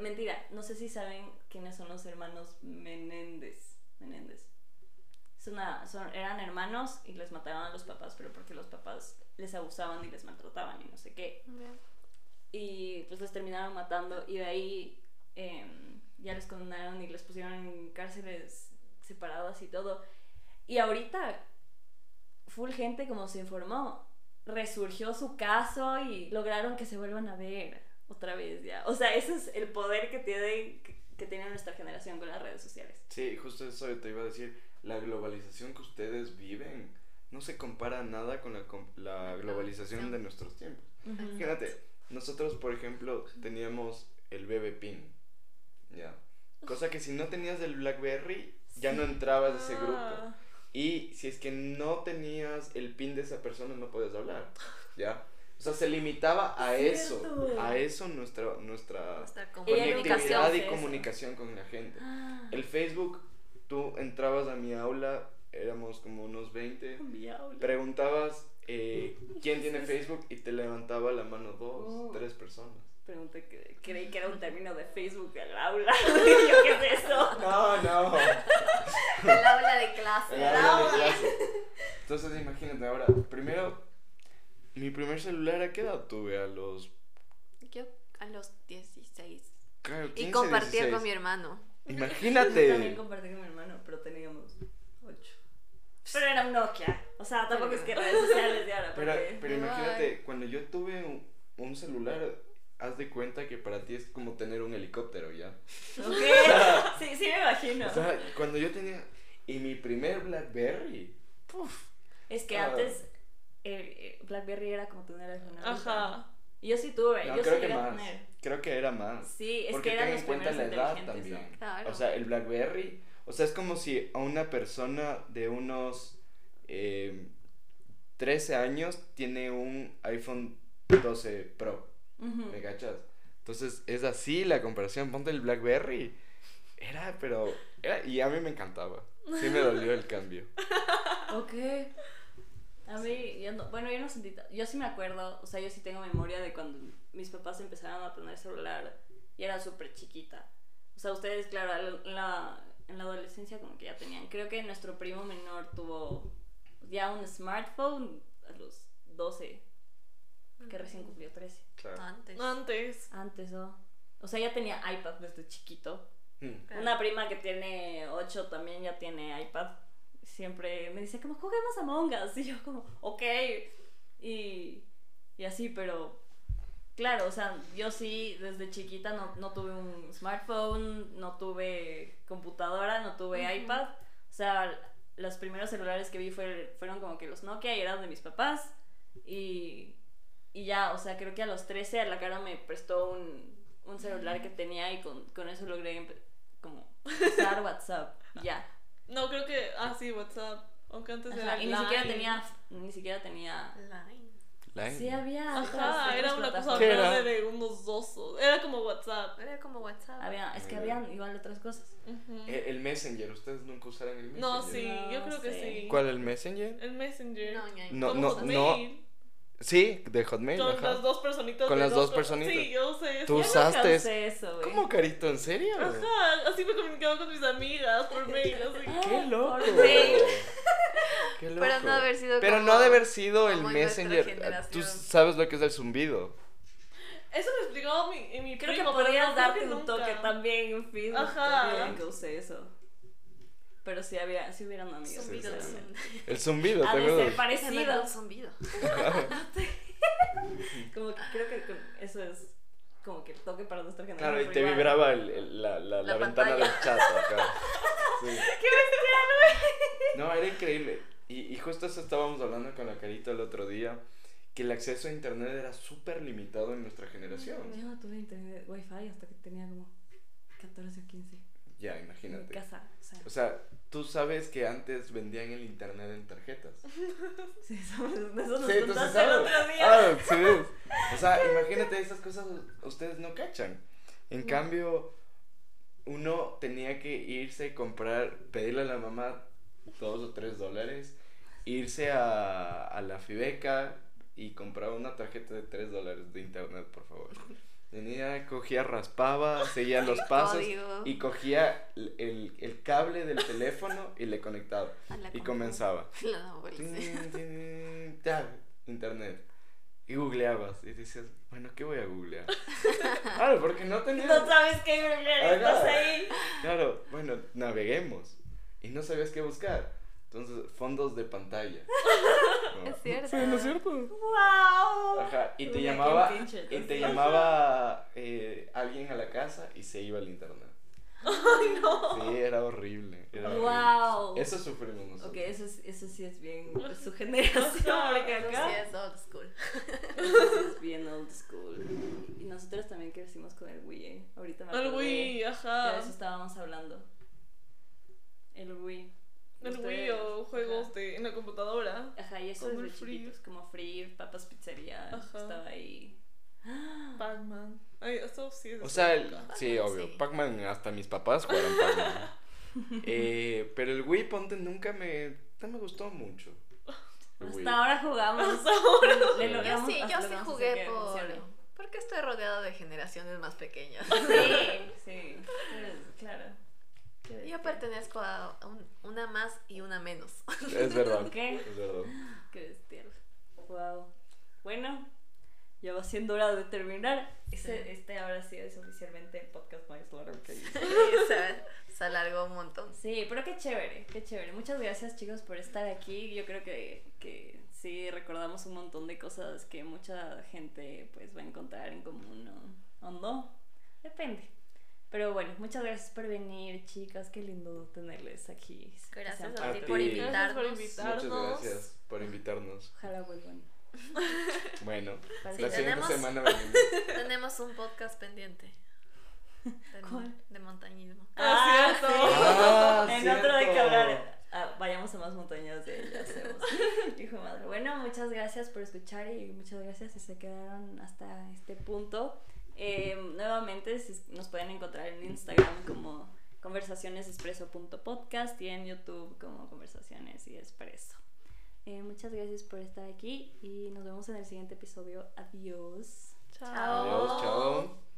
Mentira, no sé si saben quiénes son los hermanos Menéndez. Menéndez. Una, son, eran hermanos y les mataban a los papás, pero porque los papás les abusaban y les maltrataban y no sé qué. Y pues les terminaron matando y de ahí em, ya les condenaron y les pusieron en cárceles separadas y todo. Y ahorita, full gente como se informó, resurgió su caso y lograron que se vuelvan a ver otra vez ya. O sea, ese es el poder que tiene, que tiene nuestra generación con las redes sociales. Sí, justo eso te iba a decir. La globalización que ustedes viven no se compara nada con la, la globalización de nuestros tiempos. Fíjate, nosotros, por ejemplo, teníamos el BB Pin. Ya. Cosa que si no tenías el Blackberry, ya no entrabas a ese grupo. Ah, Y si es que no tenías el pin de esa persona, no podías hablar. ¿Ya? O sea, se limitaba a eso. A eso nuestra, nuestra Nuestra Ella comunicación. conectividad y comunicación con la gente. Ah, El Facebook, tú entrabas a mi aula, éramos como unos 20, diablo. preguntabas eh, quién tiene [laughs] Facebook y te levantaba la mano dos, Oh. tres personas. Pregunté que creí que era un término de Facebook al aula. [laughs] [laughs] Yo, ¿qué es eso? No, no. El aula de clase. El aula de clase. Entonces imagínate ahora, primero, mi primer celular, ¿a qué edad tuve? A los... Yo a los 16. claro, Y 15, compartía 16. con mi hermano. Yo también Imagínate. compartí con mi hermano, pero teníamos ocho. Pero era un Nokia. O sea, tampoco es que redes sociales de ahora. [laughs] Pero, porque- pero Ay. imagínate, cuando yo tuve un, un celular, haz de cuenta que para ti es como tener un helicóptero, ¿ya? Ok. [laughs] Sí, sí me imagino. O sea, cuando yo tenía... Y mi primer Blackberry. es que ah. antes eh, eh, Blackberry era como tener el Ajá. Yo sí tuve, No, yo creo sí que llegué a más. tener. Creo que era más. Sí, es Porque que eran ten los en cuenta la edad también. Claro. O sea, el BlackBerry, o sea, es como si a una persona de unos eh, 13 años tiene un iPhone 12 Pro. ¿me cachas? Entonces es así la comparación, ponte el BlackBerry. Era, pero, era, y a mí me encantaba. Sí me dolió el cambio. [laughs] Ok. A mí, yo no- bueno, yo no sentí, yo sí me acuerdo, o sea, yo sí tengo memoria de cuando mis papás empezaron a tener celular y era súper chiquita. O sea, ustedes, claro, al- en la, en la adolescencia como que ya tenían. Creo que nuestro primo menor tuvo ya un smartphone a los 12, que recién cumplió 13. Claro. Antes. Antes. Antes, ¿no? O sea, ya tenía iPad desde chiquito. Mm. Claro. Una prima que tiene 8 también ya tiene iPad. Siempre me dice como, juguemos Among Us. [laughs] Y yo como, ok. Y, y así, pero claro, o sea, yo sí desde chiquita no, no tuve un smartphone, no tuve computadora, no tuve iPad. O sea, los primeros celulares que vi fue- fueron como que los Nokia y eran de mis papás. Y, y ya, o sea, creo que a los 13 a la cara me prestó un, un celular que tenía y con, con eso logré como [laughs] usar WhatsApp. Ya. No, creo que. Ah, sí, WhatsApp. Aunque antes Ajá, era. y ni siquiera tenía, ni siquiera tenía. Line. Line. Sí había. Ajá, otras era una cosa grande de unos dos. Era como WhatsApp. Era como WhatsApp. Había, es que habían igual otras cosas. Eh, El Messenger, ¿ustedes nunca usaron el Messenger? No, sí, yo creo que sí. ¿Cuál el Messenger? El Messenger. No. No, no. Sí, de Hotmail. Con ajá. las dos personitas. Con las dos per- personitas. Sí, yo usé eso. Tú Yo usaste. eso, güey. ¿Cómo, Carito? ¿En serio? Ajá, así me comunicaba con mis amigas por mail. Así. ¡Qué loco! Por mail. ¡Qué loco! Pero no haber sido Pero como- no ha de haber sido el Messenger. Tú sabes lo que es el zumbido. Eso me explicó mi, mi Creo que primo, pero podrías no, darte que un toque también en Facebook. Ajá. también que usé eso. Pero sí había, sí hubieran amigos. Zumbido, sinceramente. El zumbido, Ha ¿te de ser parecido. zumbido. [laughs] [laughs] Como que creo que eso es como que toque para nuestra generación. Claro, y te igual. vibraba el, el- la, la, la La ventana del chat acá. [laughs] Sí. ¡Qué bestial, güey! No, era increíble. Y, y justo eso estábamos hablando con la carita el otro día, que el acceso a internet era súper limitado en nuestra generación. Yo no tuve internet wifi hasta que tenía como 14 o 15. Ya, En mi imagínate. casa. O sea, O sea, tú sabes que antes vendían el internet en tarjetas. [laughs] Sí, eso, eso nos Sí, contaste el sabes. otro día. Ah, sí. O sea, imagínate, esas cosas ustedes no cachan. En cambio, uno tenía que irse a comprar, pedirle a la mamá dos o tres dólares, irse a, a la Fibeca y comprar una tarjeta de tres dólares de internet, por favor. Venía, cogía, raspaba, seguía los [laughs] pasos Código. y cogía el, el- el cable del teléfono y le conectaba. Y comenzaba. [laughs] Ta, internet. Y googleabas. Y dices, bueno, ¿qué voy a googlear? [laughs] claro, porque no tenía. No sabes qué googlear, estás ahí. Claro, bueno, naveguemos. Y no sabías qué buscar. Entonces, fondos de pantalla. [laughs] ¿no? Es cierto. Sí, ¿no es cierto? ¡Wow! Ajá, y te llamaba, y te llamaba eh, alguien a la casa y se iba al internet. [laughs] Ay, no. Sí, era horrible. Era horrible. ¡Wow! Eso sufrimos nosotros. Ok, eso, es- eso sí es bien su generación, [laughs] porque Eso acá sí es old school. eso sí es bien old school. Y nosotros también crecimos con el Wii, ¿eh? Ahorita me El Wii, que de ajá. eso estábamos hablando. El Wii. El Wii o juegos ajá. de, en la computadora. Ajá, y eso Como desde chiquitos, como Free, Papas Pizzería, Ajá. estaba ahí. Pac-Man. Ay, esto sí es. O sea, el- sí, obvio. sí. Pac-Man, hasta mis papás jugaron Pac-Man. [laughs] eh, pero el Wii, ponte, nunca me, no me gustó mucho. Wii. Hasta ahora jugamos. Hasta ahora. Le Yo sí, yo sí jugué por... Porque estoy rodeada de generaciones más pequeñas. Sí, [laughs] sí, es- claro. Yo pertenezco a un- una más y una menos. Es verdad. [laughs] ¿Qué? Es verdad. Qué bestial. Wow. Bueno, ya va siendo hora de terminar. Este, Sí. este ahora sí es oficialmente el podcast más largo que hice. [laughs] Sí, se, se alargó un montón. Sí, pero qué chévere, qué chévere. Muchas gracias chicos por estar aquí. Yo creo que, que sí recordamos un montón de cosas que mucha gente pues va a encontrar en común o, o no. Depende. Pero bueno, muchas gracias por venir, chicas. Qué lindo tenerles aquí. Gracias a ti por de- Gracias por invitarnos. Muchas gracias por invitarnos. Ojalá vuelvan. [laughs] Bueno, Sí, la que- siguiente tenemos- semana [laughs] venimos. Tenemos un podcast pendiente. De, [laughs] ¿Cuál? de montañismo. Ah, cierto. Ah, en otro hay que cierto. hablar. ah, vayamos a más montañas de ella. hacemos. Hijo de madre. Bueno, muchas gracias por escuchar y muchas gracias si se quedaron hasta este punto. Eh, nuevamente nos pueden encontrar en Instagram como conversacionesexpreso.podcast y en YouTube como conversaciones y expreso. Eh, muchas gracias por estar aquí y nos vemos en el siguiente episodio. Adiós. Chao. Adiós, chao.